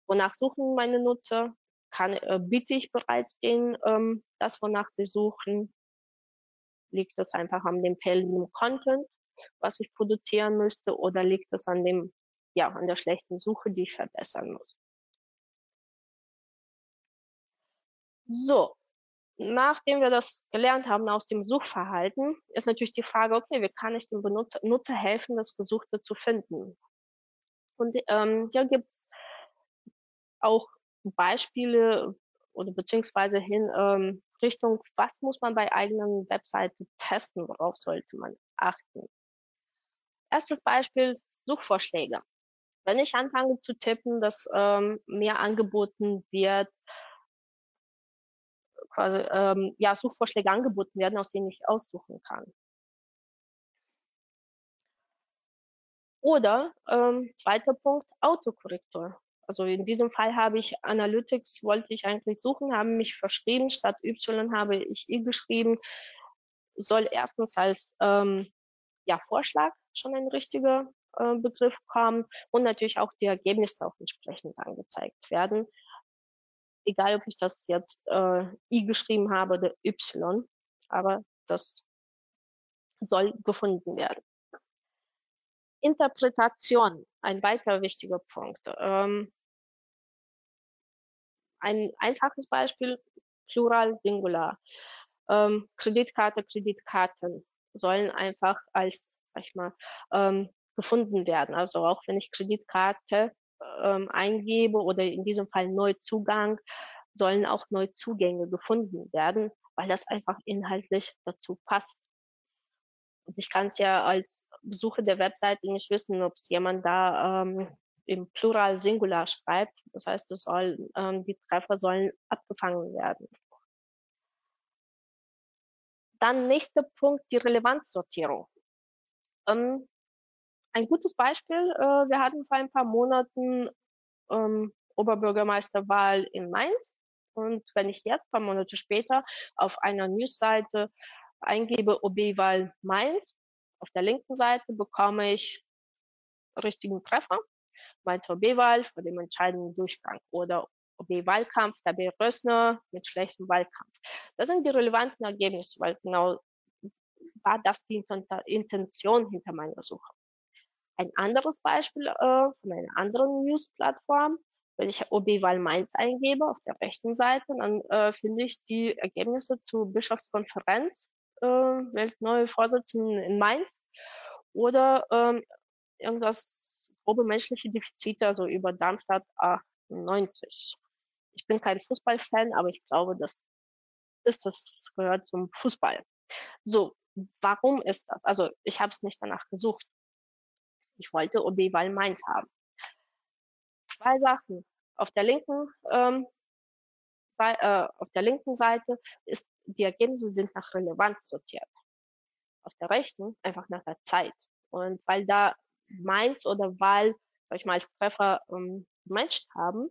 wonach suchen meine Nutzer, kann, äh, biete ich bereits denen ähm, das, wonach sie suchen, liegt das einfach an dem fehlenden Content was ich produzieren müsste, oder liegt es an dem, ja, an der schlechten Suche, die ich verbessern muss? So, nachdem wir das gelernt haben aus dem Suchverhalten, ist natürlich die Frage, okay, wie kann ich dem Benutzer, Nutzer helfen, das Gesuchte zu finden? Und ähm, hier gibt es auch Beispiele oder beziehungsweise hin ähm, Richtung, was muss man bei eigenen Webseiten testen, worauf sollte man achten. Erstes Beispiel, Suchvorschläge. Wenn ich anfange zu tippen, dass ähm, mir angeboten wird, quasi, ähm, ja, Suchvorschläge angeboten werden, aus denen ich aussuchen kann. Oder ähm, zweiter Punkt, Autokorrektur. Also in diesem Fall habe ich Analytics, wollte ich eigentlich suchen, habe mich verschrieben, statt Y habe ich I geschrieben, soll erstens als ähm, ja, Vorschlag schon ein richtiger äh, Begriff kommen und natürlich auch die Ergebnisse auch entsprechend angezeigt werden. Egal, ob ich das jetzt äh, I geschrieben habe oder Y, aber das soll gefunden werden. Interpretation, ein weiterer wichtiger Punkt. Ähm, ein einfaches Beispiel, Plural, Singular. Ähm, Kreditkarte, Kreditkarten sollen einfach als, sag ich mal, ähm, gefunden werden. Also auch wenn ich Kreditkarte ähm, eingebe oder in diesem Fall Neuzugang, sollen auch Neuzugänge gefunden werden, weil das einfach inhaltlich dazu passt. Und ich kann es ja als Besucher der Webseite nicht wissen, ob es jemand da ähm, im Plural Singular schreibt. Das heißt, es soll, ähm, die Treffer sollen abgefangen werden. Dann nächster Punkt, die Relevanzsortierung. Ähm, ein gutes Beispiel, äh, wir hatten vor ein paar Monaten ähm, Oberbürgermeisterwahl in Mainz. Und wenn ich jetzt, ein paar Monate später, auf einer Newsseite eingebe OB-Wahl Mainz, auf der linken Seite bekomme ich richtigen Treffer, Mainz OB-Wahl vor dem entscheidenden Durchgang oder OB-Wahlkampf, der B. Rössner mit schlechtem Wahlkampf. Das sind die relevanten Ergebnisse, weil genau war das die Intention hinter meiner Suche. Ein anderes Beispiel äh, von einer anderen News-Plattform, wenn ich OB-Wahl Mainz eingebe auf der rechten Seite, dann äh, finde ich die Ergebnisse zur Bischofskonferenz äh, wählt neue Vorsitzenden in Mainz oder ähm, irgendwas grobe menschliche Defizite, also über Darmstadt 98. Ich bin kein Fußballfan, aber ich glaube, das ist das gehört zum Fußball. So, warum ist das? Also ich habe es nicht danach gesucht. Ich wollte OB-Wahl Mainz haben. Zwei Sachen. Auf der linken ähm, äh, auf der linken Seite ist die Ergebnisse sind nach Relevanz sortiert. Auf der rechten einfach nach der Zeit. Und weil da Mainz oder Wahl, sag ich mal, als Treffer ähm, gematcht haben,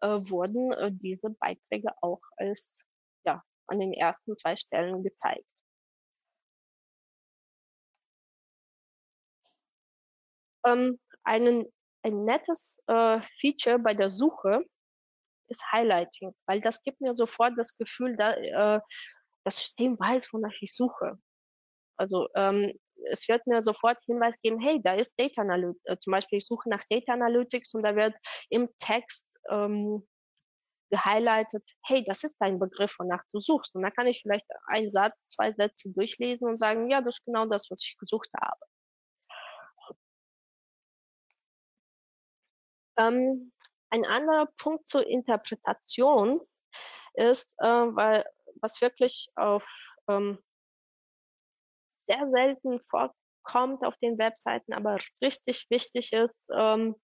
äh, wurden äh, diese Beiträge auch als ja an den ersten zwei Stellen gezeigt. Ähm, einen, ein nettes äh, Feature bei der Suche ist Highlighting, weil das gibt mir sofort das Gefühl, da, äh, das System weiß, wonach ich suche. Also ähm, es wird mir sofort Hinweis geben, hey, da ist Data Analytics, äh, zum Beispiel ich suche nach Data Analytics und da wird im Text ähm, gehighlightet, hey, das ist dein Begriff, wonach du suchst. Und da kann ich vielleicht einen Satz, zwei Sätze durchlesen und sagen, ja, das ist genau das, was ich gesucht habe. Ähm, ein anderer Punkt zur Interpretation ist, äh, weil was wirklich auf ähm, sehr selten vorkommt auf den Webseiten, aber richtig wichtig ist ähm,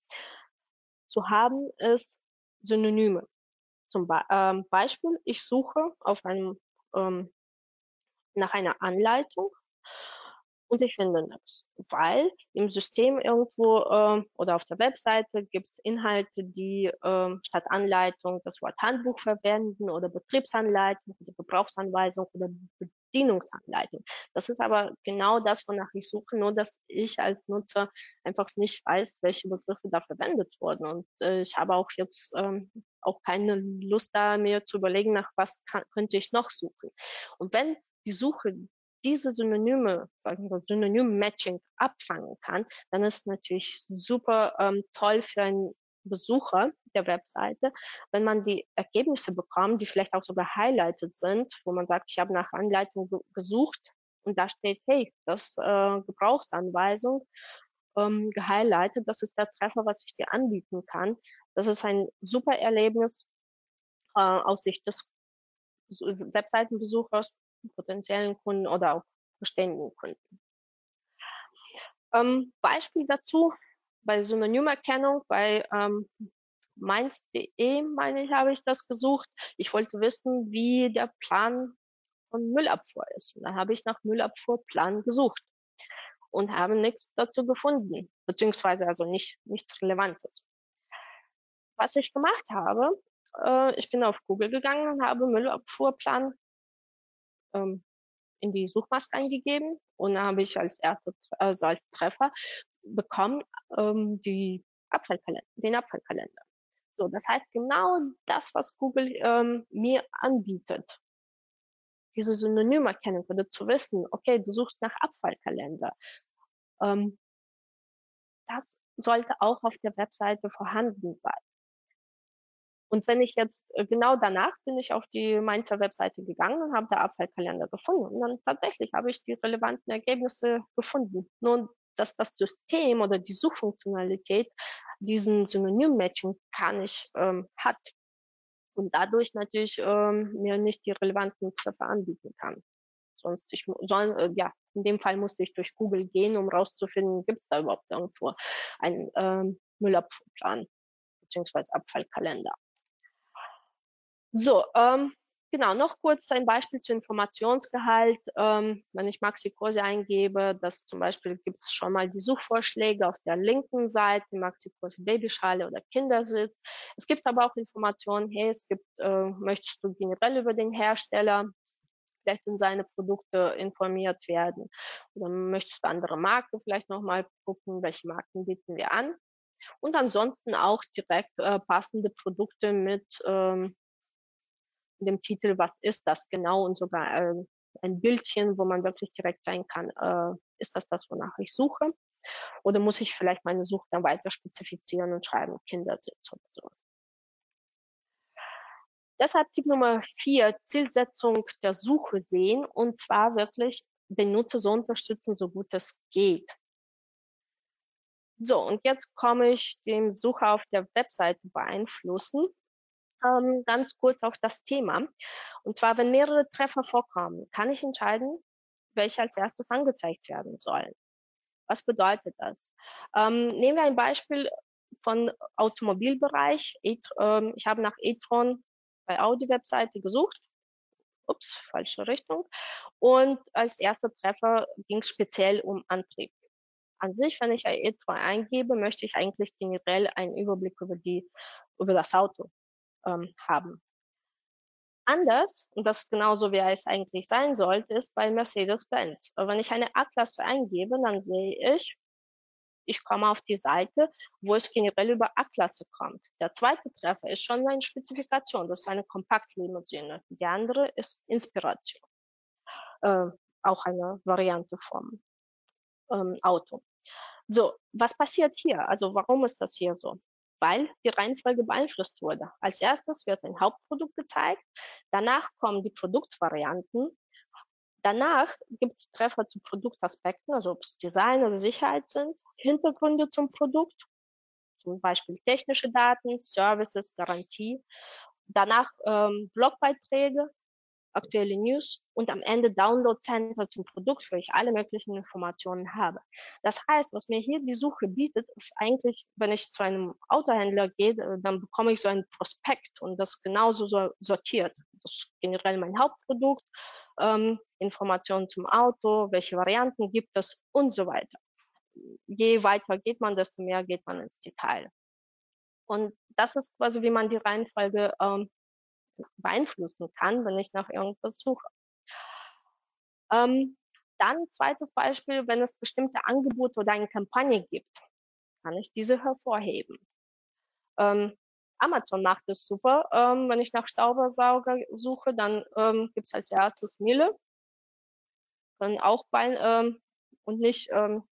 zu haben, ist Synonyme. Zum Be ähm, Beispiel, ich suche auf einem ähm, nach einer Anleitung und ich finde nichts, weil im System irgendwo äh, oder auf der Webseite gibt es Inhalte, die äh, statt Anleitung das Wort Handbuch verwenden oder Betriebsanleitung oder Gebrauchsanweisung oder Bedienungsanleitung. Das ist aber genau das, wonach ich suche, nur dass ich als Nutzer einfach nicht weiß, welche Begriffe da verwendet wurden. Und äh, ich habe auch jetzt ähm, auch keine Lust da, mir zu überlegen, nach was kann, könnte ich noch suchen. Und wenn die Suche diese Synonyme, sagen wir Synonym-Matching abfangen kann, dann ist natürlich super ähm, toll für einen Besucher der Webseite, wenn man die Ergebnisse bekommt, die vielleicht auch sogar highlighted sind, wo man sagt, ich habe nach Anleitung ge gesucht und da steht, hey, das äh, Gebrauchsanweisung ähm, gehighlightet, das ist der Treffer, was ich dir anbieten kann. Das ist ein super Erlebnis äh, aus Sicht des Webseitenbesuchers, potenziellen Kunden oder auch bestehenden Kunden. Ähm, Beispiel dazu, bei Synonymerkennung, bei ähm, mainz.de, meine ich, habe ich das gesucht. Ich wollte wissen, wie der Plan von Müllabfuhr ist. Und dann habe ich nach Müllabfuhrplan gesucht und habe nichts dazu gefunden, beziehungsweise also nicht, nichts Relevantes. Was ich gemacht habe, äh, ich bin auf Google gegangen und habe Müllabfuhrplan ähm, in die Suchmaske eingegeben und habe ich als erstes, also als Treffer bekommen ähm, die Abfallkalender, den Abfallkalender. So, das heißt genau das, was Google ähm, mir anbietet. Diese Synonymerkennung oder zu wissen, okay, du suchst nach Abfallkalender. Ähm, das sollte auch auf der Webseite vorhanden sein. Und wenn ich jetzt äh, genau danach bin ich auf die Mainzer Webseite gegangen und habe der Abfallkalender gefunden. Und dann tatsächlich habe ich die relevanten Ergebnisse gefunden. Nur dass das System oder die Suchfunktionalität diesen Synonym-Matching gar nicht ähm, hat und dadurch natürlich ähm, mir nicht die relevanten Treffer anbieten kann. Sonst ich soll, äh, ja, in dem Fall musste ich durch Google gehen, um rauszufinden, gibt es da überhaupt irgendwo einen ähm, Müllabfuhrplan beziehungsweise Abfallkalender. So, ähm, Genau, noch kurz ein Beispiel zu Informationsgehalt. Ähm, wenn ich Maxi-Kurse eingebe, das zum Beispiel gibt es schon mal die Suchvorschläge auf der linken Seite, Maxi-Kurse Babyschale oder Kindersitz. Es gibt aber auch Informationen, hey, es gibt, äh, möchtest du generell über den Hersteller vielleicht in seine Produkte informiert werden? Oder möchtest du andere Marken vielleicht nochmal gucken, welche Marken bieten wir an? Und ansonsten auch direkt äh, passende Produkte mit ähm, dem Titel, was ist das genau und sogar äh, ein Bildchen, wo man wirklich direkt sein kann, äh, ist das das, wonach ich suche? Oder muss ich vielleicht meine Suche dann weiter spezifizieren und schreiben Kindersitz oder sowas? Deshalb Tipp Nummer vier, Zielsetzung der Suche sehen und zwar wirklich den Nutzer so unterstützen, so gut es geht. So, und jetzt komme ich dem Sucher auf der Webseite beeinflussen ähm, ganz kurz auf das Thema. Und zwar, wenn mehrere Treffer vorkommen, kann ich entscheiden, welche als erstes angezeigt werden sollen. Was bedeutet das? Ähm, nehmen wir ein Beispiel von Automobilbereich. E ähm, ich habe nach e-tron bei Audi-Webseite gesucht. Ups, falsche Richtung. Und als erster Treffer ging es speziell um Antrieb. An sich, wenn ich e-tron eingebe, möchte ich eigentlich generell einen Überblick über die, über das Auto ähm, haben. Anders, und das genauso wie es eigentlich sein sollte, ist bei Mercedes-Benz. Wenn ich eine A-Klasse eingebe, dann sehe ich, ich komme auf die Seite, wo es generell über A-Klasse kommt. Der zweite Treffer ist schon eine Spezifikation, das ist eine Kompaktlimousine. Die andere ist Inspiration, äh, auch eine Variante vom ähm, Auto. So, was passiert hier? Also warum ist das hier so? Weil die Reihenfolge beeinflusst wurde. Als erstes wird ein Hauptprodukt gezeigt, danach kommen die Produktvarianten, danach gibt es Treffer zu Produktaspekten, also ob es Design oder Sicherheit sind, Hintergründe zum Produkt, zum Beispiel technische Daten, Services, Garantie, danach ähm, Blogbeiträge, aktuelle News und am Ende Download Center zum Produkt, wo ich alle möglichen Informationen habe. Das heißt, was mir hier die Suche bietet, ist eigentlich, wenn ich zu einem Autohändler gehe, äh, dann bekomme ich so ein Prospekt und das genauso so sortiert. Das ist generell mein Hauptprodukt, ähm, Informationen zum Auto, welche Varianten gibt es und so weiter. Je weiter geht man, desto mehr geht man ins Detail. Und das ist quasi, wie man die Reihenfolge ähm, beeinflussen kann, wenn ich nach irgendwas suche. Ähm, dann zweites Beispiel, wenn es bestimmte Angebote oder eine Kampagne gibt, kann ich diese hervorheben. Ähm, Amazon macht es super. Ähm, wenn ich nach Staubersauger suche, dann ähm, gibt es als erstes Miele. können auch bei ähm, und nicht, ähm,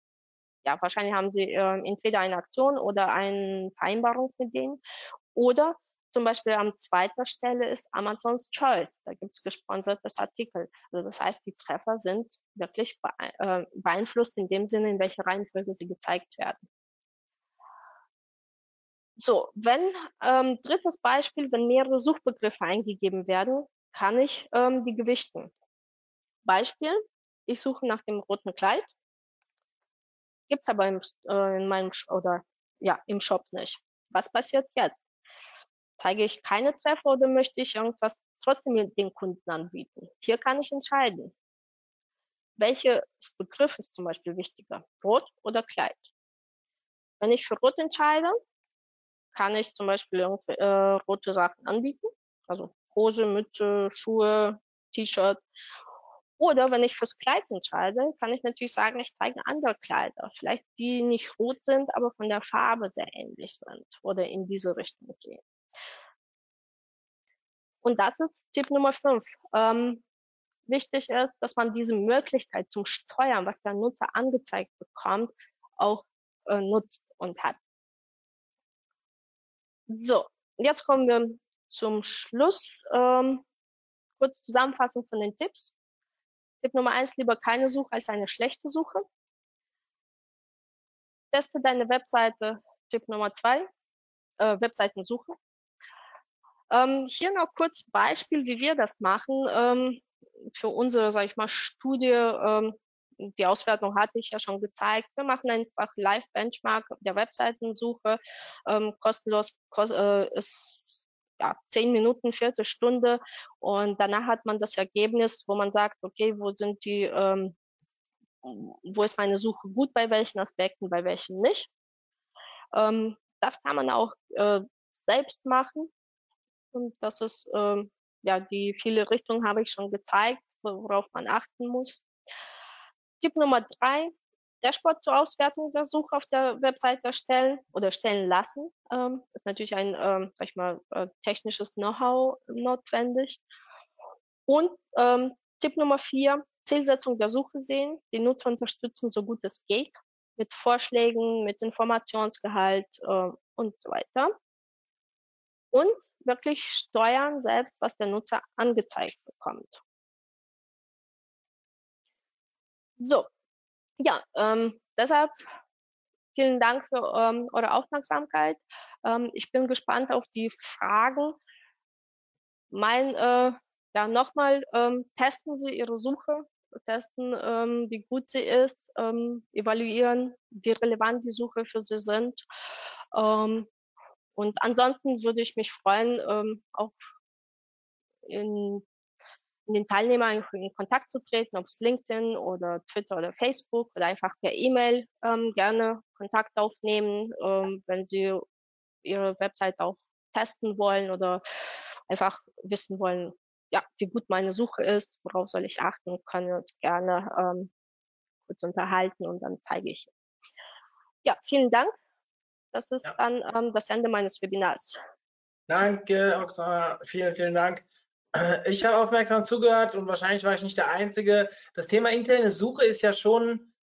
ja, wahrscheinlich haben sie ähm, entweder eine Aktion oder eine Vereinbarung mit denen oder zum Beispiel an zweiter Stelle ist Amazon's Choice. Da gibt es gesponsertes Artikel. Also das heißt, die Treffer sind wirklich äh, beeinflusst in dem Sinne, in welcher Reihenfolge sie gezeigt werden. So, wenn ähm, drittes Beispiel, wenn mehrere Suchbegriffe eingegeben werden, kann ich ähm, die gewichten. Beispiel, ich suche nach dem roten Kleid, gibt's aber im, äh, in meinem oder ja im Shop nicht. Was passiert jetzt? Zeige ich keine Treffer oder möchte ich irgendwas trotzdem den Kunden anbieten? Hier kann ich entscheiden. Welches Begriff ist zum Beispiel wichtiger? Rot oder Kleid? Wenn ich für Rot entscheide, kann ich zum Beispiel äh, rote Sachen anbieten. Also Hose, Mütze, Schuhe, T-Shirt. Oder wenn ich fürs Kleid entscheide, kann ich natürlich sagen, ich zeige andere Kleider. Vielleicht die nicht rot sind, aber von der Farbe sehr ähnlich sind oder in diese Richtung gehen. Und das ist Tipp Nummer 5. Ähm, wichtig ist, dass man diese Möglichkeit zum Steuern, was der Nutzer angezeigt bekommt, auch äh, nutzt und hat. So, jetzt kommen wir zum Schluss. Ähm, kurz Zusammenfassung von den Tipps. Tipp Nummer eins, lieber keine Suche als eine schlechte Suche. Teste deine Webseite. Tipp Nummer zwei, äh, Webseitensuche. Ähm, hier noch kurz Beispiel, wie wir das machen. Ähm, für unsere, sag ich mal, Studie, ähm, die Auswertung hatte ich ja schon gezeigt. Wir machen einfach Live-Benchmark der Webseitensuche. Ähm, kostenlos kost, äh, ist ja, zehn Minuten, Viertelstunde. Und danach hat man das Ergebnis, wo man sagt, okay, wo sind die, ähm, wo ist meine Suche gut bei welchen Aspekten, bei welchen nicht. Ähm, das kann man auch äh, selbst machen. Und das ist, ähm, ja, die viele Richtungen habe ich schon gezeigt, worauf man achten muss. Tipp Nummer drei, Dashboard zur Auswertung der Suche auf der Website erstellen oder stellen lassen. Ähm, ist natürlich ein, ähm, sag ich mal, äh, technisches Know-how notwendig. Und ähm, Tipp Nummer vier, Zielsetzung der Suche sehen, die Nutzer unterstützen, so gut es geht, mit Vorschlägen, mit Informationsgehalt äh, und so weiter und wirklich steuern selbst, was der Nutzer angezeigt bekommt. So, ja, ähm, deshalb vielen Dank für ähm, eure Aufmerksamkeit. Ähm, ich bin gespannt auf die Fragen. Mein, äh, ja, nochmal, ähm, testen Sie Ihre Suche, testen, ähm, wie gut sie ist, ähm, evaluieren, wie relevant die Suche für Sie sind. Und ansonsten würde ich mich freuen, ähm, auch in, in den Teilnehmern in Kontakt zu treten, ob es LinkedIn oder Twitter oder Facebook oder einfach per E-Mail ähm, gerne Kontakt aufnehmen, ähm, wenn Sie Ihre Website auch testen wollen oder einfach wissen wollen, ja, wie gut meine Suche ist, worauf soll ich achten, können wir uns gerne ähm, kurz unterhalten und dann zeige ich. Ja, vielen Dank das ist ja. dann ähm, das Ende meines Webinars. Danke, Oksana. Vielen, vielen Dank. Ich habe aufmerksam zugehört und wahrscheinlich war ich nicht der Einzige. Das Thema interne Suche ist ja schon,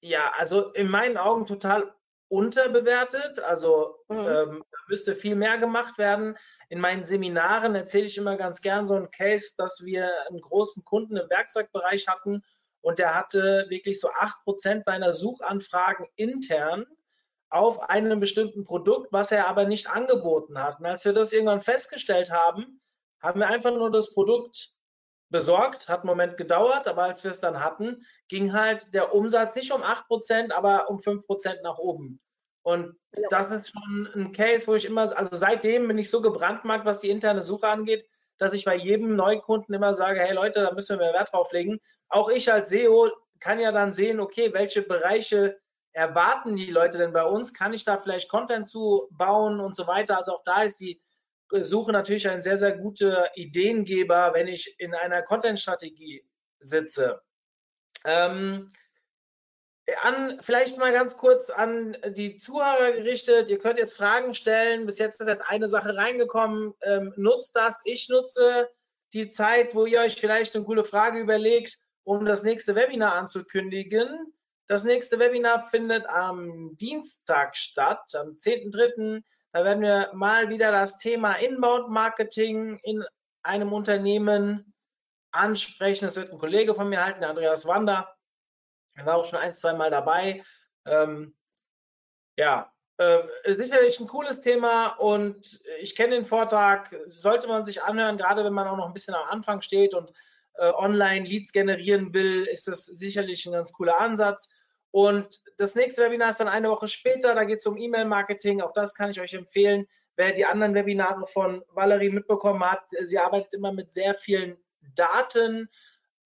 ja, also in meinen Augen total unterbewertet. Also mhm. ähm, müsste viel mehr gemacht werden. In meinen Seminaren erzähle ich immer ganz gern so einen Case, dass wir einen großen Kunden im Werkzeugbereich hatten und der hatte wirklich so acht Prozent seiner Suchanfragen intern auf einem bestimmten Produkt, was er aber nicht angeboten hat. Und als wir das irgendwann festgestellt haben, haben wir einfach nur das Produkt besorgt, hat einen Moment gedauert, aber als wir es dann hatten, ging halt der Umsatz nicht um 8%, aber um 5% nach oben. Und ja. das ist schon ein Case, wo ich immer, also seitdem bin ich so gebrandmarkt, was die interne Suche angeht, dass ich bei jedem Neukunden immer sage, hey Leute, da müssen wir mehr Wert drauf legen. Auch ich als SEO kann ja dann sehen, okay, welche Bereiche erwarten die Leute denn bei uns? Kann ich da vielleicht Content zu bauen und so weiter? Also auch da ist die Suche natürlich ein sehr, sehr guter Ideengeber, wenn ich in einer Content-Strategie sitze. Ähm, an, vielleicht mal ganz kurz an die Zuhörer gerichtet. Ihr könnt jetzt Fragen stellen. Bis jetzt ist jetzt eine Sache reingekommen. Ähm, nutzt das. Ich nutze die Zeit, wo ihr euch vielleicht eine coole Frage überlegt um das nächste Webinar anzukündigen. Das nächste Webinar findet am Dienstag statt, am 10.3. Da werden wir mal wieder das Thema Inbound Marketing in einem Unternehmen ansprechen. Das wird ein Kollege von mir halten, der Andreas Wander. Er war auch schon ein, zwei Mal dabei. Ähm, ja, äh, sicherlich ein cooles Thema und ich kenne den Vortrag, sollte man sich anhören, gerade wenn man auch noch ein bisschen am Anfang steht und online Leads generieren will, ist das sicherlich ein ganz cooler Ansatz. Und das nächste Webinar ist dann eine Woche später, da geht es um E-Mail-Marketing, auch das kann ich euch empfehlen. Wer die anderen Webinare von Valerie mitbekommen hat, sie arbeitet immer mit sehr vielen Daten,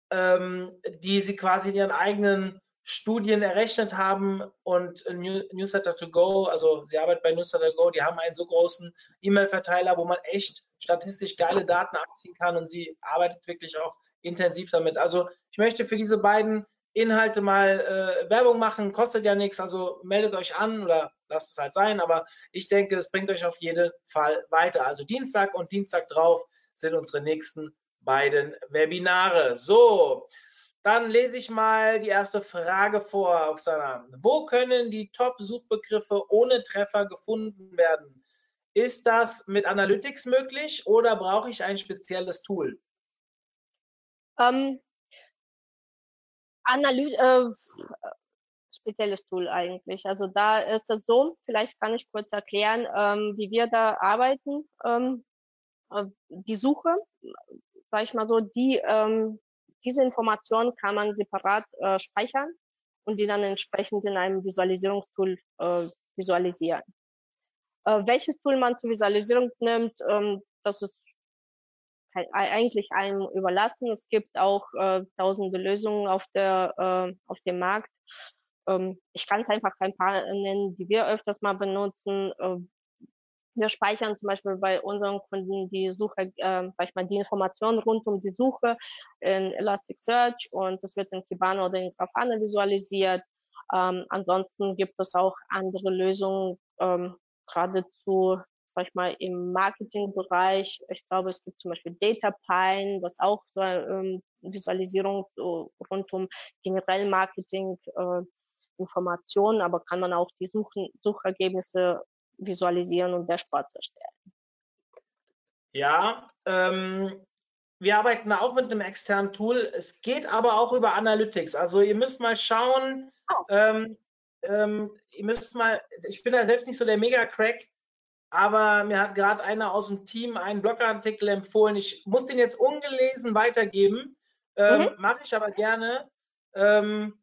ähm, die sie quasi in ihren eigenen Studien errechnet haben und Newsletter to Go, also sie arbeitet bei Newsletter to Go, die haben einen so großen E-Mail-Verteiler, wo man echt statistisch geile Daten abziehen kann und sie arbeitet wirklich auch intensiv damit. Also ich möchte für diese beiden Inhalte mal äh, Werbung machen, kostet ja nichts, also meldet euch an oder lasst es halt sein, aber ich denke, es bringt euch auf jeden Fall weiter. Also Dienstag und Dienstag drauf sind unsere nächsten beiden Webinare. So, dann lese ich mal die erste Frage vor, Oksana. Wo können die Top-Suchbegriffe ohne Treffer gefunden werden? Ist das mit Analytics möglich oder brauche ich ein spezielles Tool? Ähm, Analy äh, spezielles Tool eigentlich. Also da ist es so, vielleicht kann ich kurz erklären, ähm, wie wir da arbeiten. Ähm, äh, die Suche, sage ich mal so, die ähm, diese Informationen kann man separat äh, speichern und die dann entsprechend in einem Visualisierungstool äh, visualisieren. Äh, welches Tool man zur Visualisierung nimmt, ähm, das ist eigentlich einem überlassen. Es gibt auch äh, tausende Lösungen auf, der, äh, auf dem Markt. Ähm, ich kann es einfach ein paar nennen, die wir öfters mal benutzen. Äh, wir speichern zum Beispiel bei unseren Kunden die Suche, äh, sag ich mal, die Informationen rund um die Suche in Elasticsearch und das wird in Kibana oder in Grafana visualisiert. Ähm, ansonsten gibt es auch andere Lösungen, ähm, geradezu, sag ich mal, im Marketingbereich. Ich glaube, es gibt zum Beispiel DataPine, was auch so ähm, Visualisierung so rund um generell Marketing äh, Informationen, aber kann man auch die Suchen, Suchergebnisse visualisieren und Dashboards erstellen. Ja, ähm, wir arbeiten auch mit einem externen Tool. Es geht aber auch über Analytics. Also ihr müsst mal schauen, oh. ähm, ähm, ihr müsst mal, ich bin da selbst nicht so der Mega-Crack, aber mir hat gerade einer aus dem Team einen Blogartikel empfohlen. Ich muss den jetzt ungelesen weitergeben, ähm, mhm. mache ich aber gerne. Ähm,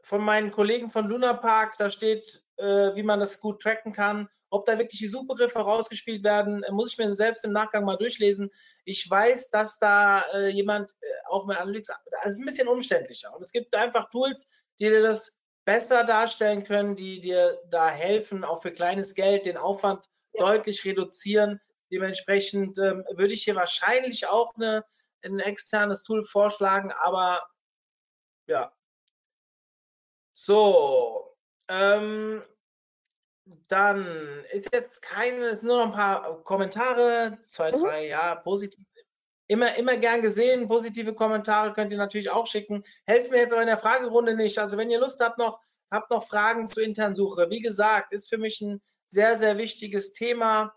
von meinen Kollegen von Luna Park, da steht äh, wie man das gut tracken kann. Ob da wirklich die Suchbegriffe rausgespielt werden, äh, muss ich mir selbst im Nachgang mal durchlesen. Ich weiß, dass da äh, jemand äh, auch mit Analytics, das ist ein bisschen umständlicher. Und es gibt einfach Tools, die dir das besser darstellen können, die dir da helfen, auch für kleines Geld den Aufwand ja. deutlich reduzieren. Dementsprechend ähm, würde ich hier wahrscheinlich auch eine, ein externes Tool vorschlagen, aber ja. So, ähm, dann ist jetzt keine, es sind nur noch ein paar Kommentare, zwei, mhm. drei, ja, positiv. Immer, immer gern gesehen. Positive Kommentare könnt ihr natürlich auch schicken. Helft mir jetzt aber in der Fragerunde nicht. Also wenn ihr Lust habt noch, habt noch Fragen zur internen Suche. Wie gesagt, ist für mich ein sehr, sehr wichtiges Thema.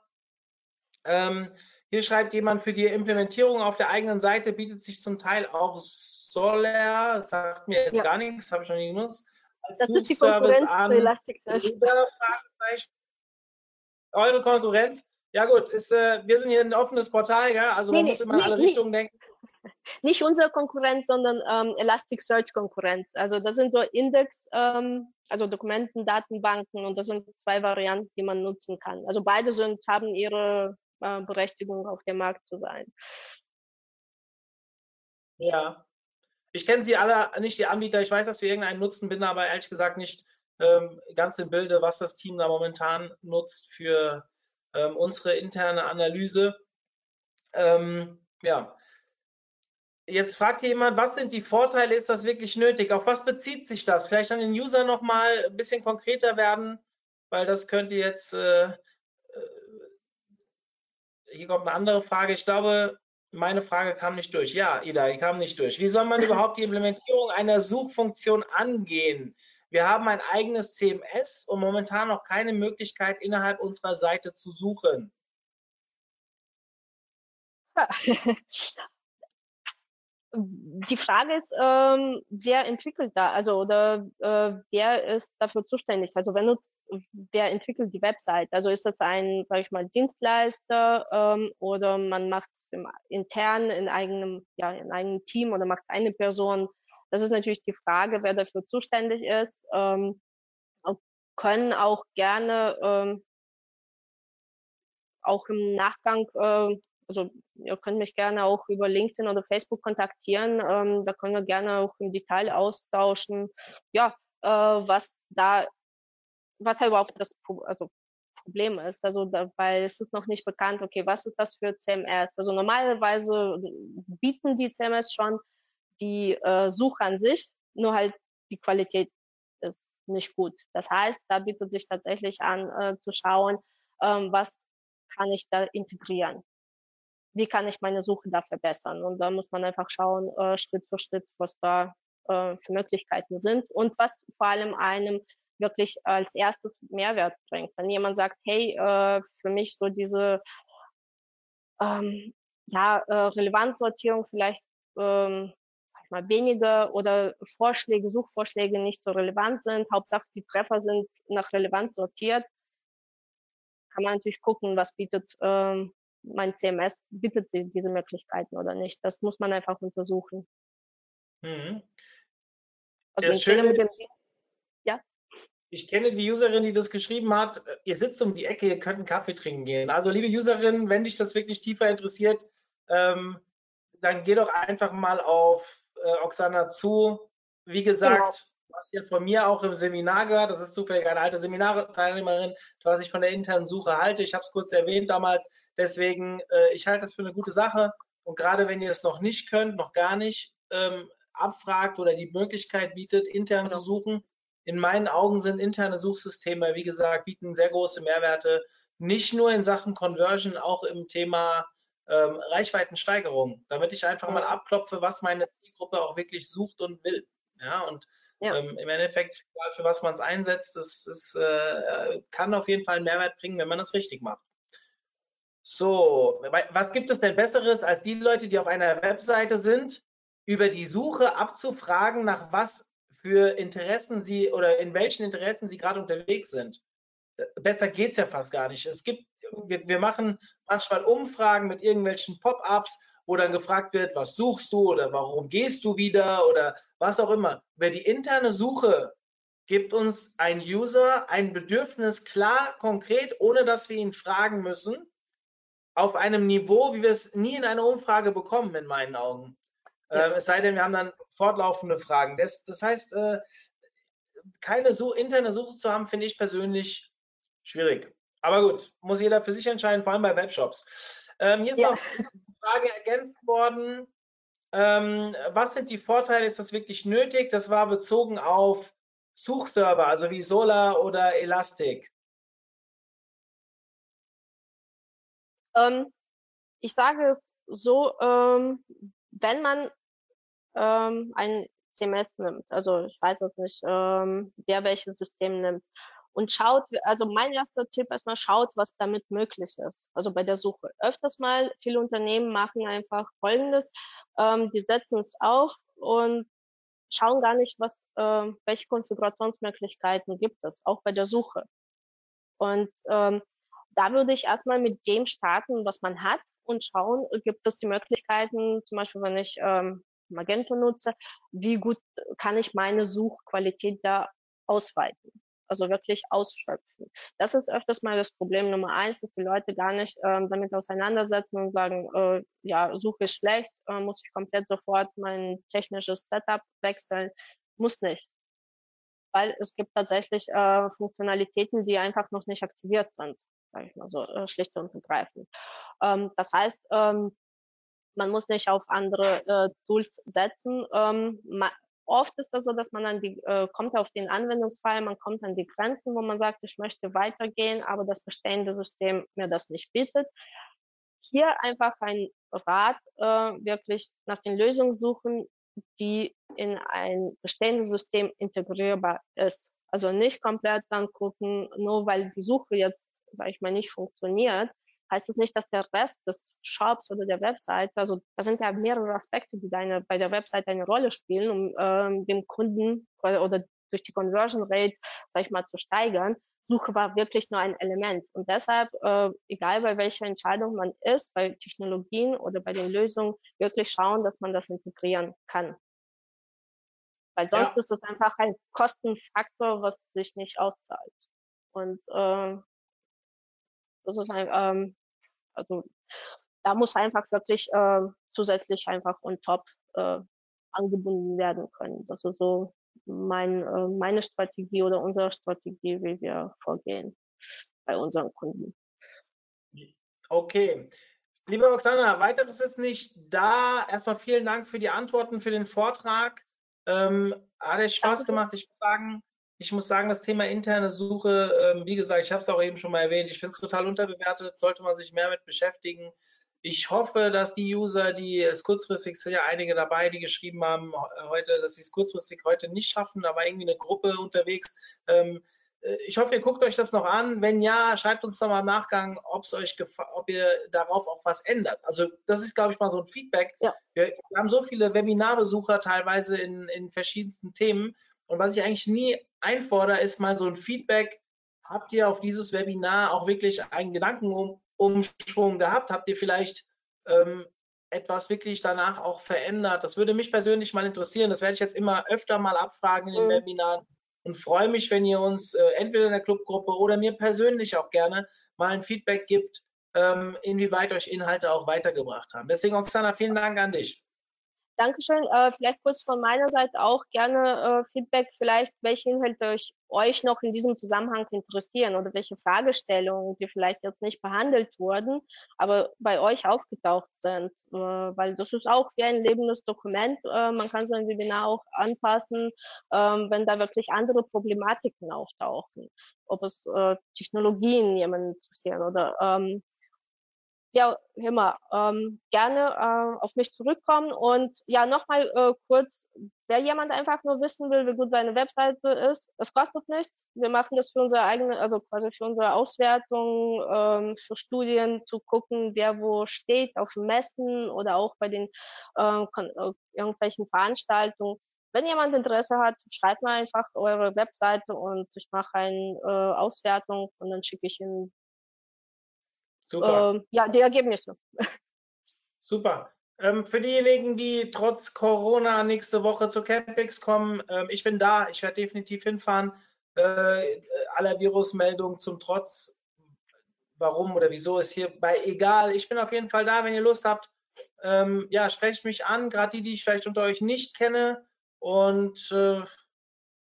Ähm, hier schreibt jemand, für die Implementierung auf der eigenen Seite bietet sich zum Teil auch Solar, das sagt mir jetzt ja. gar nichts, habe ich noch nie genutzt das ist die Konkurrenz an Elasticsearch. Eure Konkurrenz? Ja gut, ist, äh, wir sind hier ein offenes Portal, gell? also nee, man nee, muss immer in alle nee, Richtungen denken. Nicht unsere Konkurrenz, sondern ähm, Elasticsearch-Konkurrenz. Also das sind so Index, ähm, also Dokumenten, Datenbanken und das sind zwei Varianten, die man nutzen kann. Also beide sind, haben ihre äh, Berechtigung auf dem Markt zu sein. Ja, ich kenne sie alle nicht, die Anbieter. Ich weiß, dass wir irgendeinen nutzen, bin aber ehrlich gesagt nicht ähm, ganz im Bilde, was das Team da momentan nutzt für ähm, unsere interne Analyse. Ähm, ja. Jetzt fragt jemand, was sind die Vorteile? Ist das wirklich nötig? Auf was bezieht sich das? Vielleicht an den User nochmal ein bisschen konkreter werden, weil das könnte jetzt, äh, äh, hier kommt eine andere Frage. Ich glaube, meine Frage kam nicht durch. Ja, Ida, die kam nicht durch. Wie soll man überhaupt die Implementierung einer Suchfunktion angehen? Wir haben ein eigenes CMS und momentan noch keine Möglichkeit, innerhalb unserer Seite zu suchen. Die Frage ist, ähm, wer entwickelt da, also oder äh, wer ist dafür zuständig? Also wer nutzt, wer entwickelt die Website? Also ist das ein, sage ich mal, Dienstleister ähm, oder man macht es intern in eigenem, ja, in eigenem Team oder macht es eine Person? Das ist natürlich die Frage, wer dafür zuständig ist. Ähm, können auch gerne ähm, auch im Nachgang äh, also ihr könnt mich gerne auch über LinkedIn oder Facebook kontaktieren. Ähm, da können wir gerne auch im Detail austauschen. Ja, äh, was da, was da überhaupt das also Problem ist. Also da, weil es ist noch nicht bekannt, okay, was ist das für CMS? Also normalerweise bieten die CMS schon die äh, Suche an sich, nur halt die Qualität ist nicht gut. Das heißt, da bietet sich tatsächlich an äh, zu schauen, ähm, was kann ich da integrieren wie kann ich meine Suche da verbessern? Und da muss man einfach schauen, äh, Schritt für Schritt, was da äh, für Möglichkeiten sind und was vor allem einem wirklich als erstes Mehrwert bringt. Wenn jemand sagt, hey, äh, für mich so diese ähm, ja, äh, Relevanzsortierung vielleicht ähm, mal, weniger oder Vorschläge, Suchvorschläge nicht so relevant sind, Hauptsache die Treffer sind nach Relevanz sortiert, kann man natürlich gucken, was bietet ähm, mein CMS bietet diese Möglichkeiten oder nicht. Das muss man einfach untersuchen. Mhm. Also schön, mit dem, ja? Ich kenne die Userin, die das geschrieben hat. Ihr sitzt um die Ecke, ihr könnt einen Kaffee trinken gehen. Also liebe Userin, wenn dich das wirklich tiefer interessiert, ähm, dann geh doch einfach mal auf äh, Oksana zu. Wie gesagt, genau hast ja von mir auch im Seminar gehört, das ist zufällig eine alte Seminarteilnehmerin, was ich von der internen Suche halte. Ich habe es kurz erwähnt damals. Deswegen, äh, ich halte das für eine gute Sache. Und gerade wenn ihr es noch nicht könnt, noch gar nicht ähm, abfragt oder die Möglichkeit bietet, intern zu suchen, in meinen Augen sind interne Suchsysteme, wie gesagt, bieten sehr große Mehrwerte, nicht nur in Sachen Conversion, auch im Thema ähm, Reichweitensteigerung, damit ich einfach mal abklopfe, was meine Zielgruppe auch wirklich sucht und will. Ja, und ja. Ähm, Im Endeffekt, für was man es einsetzt, das, das äh, kann auf jeden Fall einen Mehrwert bringen, wenn man es richtig macht. So, was gibt es denn Besseres, als die Leute, die auf einer Webseite sind, über die Suche abzufragen, nach was für Interessen sie oder in welchen Interessen sie gerade unterwegs sind? Besser geht es ja fast gar nicht. Es gibt, wir, wir machen manchmal Umfragen mit irgendwelchen Pop-ups wo dann gefragt wird, was suchst du oder warum gehst du wieder oder was auch immer. Über die interne Suche gibt uns ein User ein Bedürfnis klar, konkret, ohne dass wir ihn fragen müssen, auf einem Niveau, wie wir es nie in einer Umfrage bekommen, in meinen Augen. Ja. Äh, es sei denn, wir haben dann fortlaufende Fragen. Das, das heißt, äh, keine so interne Suche zu haben, finde ich persönlich schwierig. Aber gut, muss jeder für sich entscheiden, vor allem bei Webshops. Ähm, hier ist ja. noch Frage ergänzt worden. Ähm, was sind die Vorteile? Ist das wirklich nötig? Das war bezogen auf Suchserver, also wie Solar oder Elastic. Ähm, ich sage es so, ähm, wenn man ähm, ein CMS nimmt, also ich weiß es nicht, ähm, wer welches System nimmt, und schaut, also mein erster Tipp erstmal schaut, was damit möglich ist. Also bei der Suche. Öfters mal, viele Unternehmen machen einfach Folgendes, ähm, die setzen es auf und schauen gar nicht, was, äh, welche Konfigurationsmöglichkeiten gibt es, auch bei der Suche. Und ähm, da würde ich erstmal mit dem starten, was man hat und schauen, gibt es die Möglichkeiten, zum Beispiel wenn ich ähm, Magento nutze, wie gut kann ich meine Suchqualität da ausweiten also wirklich ausschöpfen. Das ist öfters mal das Problem Nummer eins, dass die Leute gar nicht ähm, damit auseinandersetzen und sagen, äh, ja, Suche ist schlecht, äh, muss ich komplett sofort mein technisches Setup wechseln. Muss nicht. Weil es gibt tatsächlich äh, Funktionalitäten, die einfach noch nicht aktiviert sind, sage ich mal so, äh, schlicht und ergreifend. Ähm, das heißt, ähm, man muss nicht auf andere äh, Tools setzen. Ähm, Oft ist das so, dass man dann die, äh, kommt auf den Anwendungsfall, man kommt an die Grenzen, wo man sagt, ich möchte weitergehen, aber das bestehende System mir das nicht bietet. Hier einfach ein Rat, äh, wirklich nach den Lösungen suchen, die in ein bestehendes System integrierbar ist. Also nicht komplett dann gucken, nur weil die Suche jetzt, sage ich mal, nicht funktioniert, heißt das nicht, dass der Rest des Shops oder der Website, also da sind ja mehrere Aspekte, die deine, bei der Website eine Rolle spielen, um ähm, dem Kunden oder durch die Conversion Rate, sag ich mal, zu steigern. Suche war wirklich nur ein Element. Und deshalb, äh, egal bei welcher Entscheidung man ist, bei Technologien oder bei den Lösungen, wirklich schauen, dass man das integrieren kann. Weil sonst ja. ist es einfach ein Kostenfaktor, was sich nicht auszahlt. Und äh, das ist ein, ähm, also da muss einfach wirklich äh, zusätzlich einfach on top äh, angebunden werden können. Das ist so mein, äh, meine Strategie oder unsere Strategie, wie wir vorgehen bei unseren Kunden. Okay. Liebe Oksana, weiteres ist nicht da. Erstmal vielen Dank für die Antworten, für den Vortrag. Ähm, hat echt Spaß gemacht. Ich muss sagen, ich muss sagen, das Thema interne Suche, ähm, wie gesagt, ich habe es auch eben schon mal erwähnt, ich finde es total unterbewertet, sollte man sich mehr mit beschäftigen. Ich hoffe, dass die User, die es kurzfristig, sind ja einige dabei, die geschrieben haben heute, dass sie es kurzfristig heute nicht schaffen. Da war irgendwie eine Gruppe unterwegs. Ähm, äh, ich hoffe, ihr guckt euch das noch an. Wenn ja, schreibt uns doch mal im Nachgang, ob es euch ob ihr darauf auch was ändert. Also das ist, glaube ich, mal so ein Feedback. Ja. Wir, wir, haben so viele Webinarbesucher teilweise in, in verschiedensten Themen. Und was ich eigentlich nie einfordere, ist mal so ein Feedback. Habt ihr auf dieses Webinar auch wirklich einen Gedankenumschwung gehabt? Habt ihr vielleicht ähm, etwas wirklich danach auch verändert? Das würde mich persönlich mal interessieren. Das werde ich jetzt immer öfter mal abfragen in den mhm. Webinaren und freue mich, wenn ihr uns äh, entweder in der Clubgruppe oder mir persönlich auch gerne mal ein Feedback gibt, ähm, inwieweit euch Inhalte auch weitergebracht haben. Deswegen, Oksana, vielen Dank an dich. Dankeschön. Äh, vielleicht kurz von meiner Seite auch gerne äh, Feedback, vielleicht welche Inhalte euch, euch noch in diesem Zusammenhang interessieren oder welche Fragestellungen, die vielleicht jetzt nicht behandelt wurden, aber bei euch aufgetaucht sind, äh, weil das ist auch wie ein lebendes Dokument. Äh, man kann so ein Webinar auch anpassen, ähm, wenn da wirklich andere Problematiken auftauchen, ob es äh, Technologien jemanden interessieren oder ähm, ja, immer ähm, gerne äh, auf mich zurückkommen. Und ja, nochmal äh, kurz, wer jemand einfach nur wissen will, wie gut seine Webseite ist, das kostet nichts. Wir machen das für unsere eigene, also quasi für unsere Auswertung, ähm, für Studien zu gucken, wer wo steht, auf Messen oder auch bei den äh, äh, irgendwelchen Veranstaltungen. Wenn jemand Interesse hat, schreibt mir einfach eure Webseite und ich mache eine äh, Auswertung und dann schicke ich Ihnen Super. Äh, ja, die Ergebnisse. Super. Ähm, für diejenigen, die trotz Corona nächste Woche zur Campix kommen, ähm, ich bin da, ich werde definitiv hinfahren. Äh, aller Virusmeldungen zum Trotz, warum oder wieso ist hierbei egal. Ich bin auf jeden Fall da, wenn ihr Lust habt. Ähm, ja, sprecht mich an, gerade die, die ich vielleicht unter euch nicht kenne. Und äh,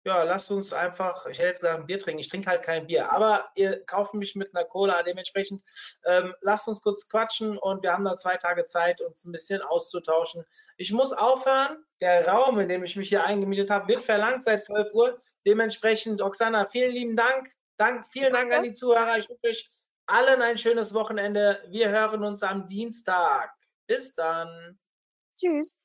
ja, lasst uns einfach, ich hätte jetzt gesagt, ein Bier trinken. Ich trinke halt kein Bier, aber ihr kauft mich mit einer Cola. Dementsprechend ähm, lasst uns kurz quatschen und wir haben da zwei Tage Zeit, uns ein bisschen auszutauschen. Ich muss aufhören. Der Raum, in dem ich mich hier eingemietet habe, wird verlangt seit 12 Uhr. Dementsprechend, Oksana, vielen lieben Dank. Dank vielen Dank an die Zuhörer. Ich wünsche euch allen ein schönes Wochenende. Wir hören uns am Dienstag. Bis dann. Tschüss.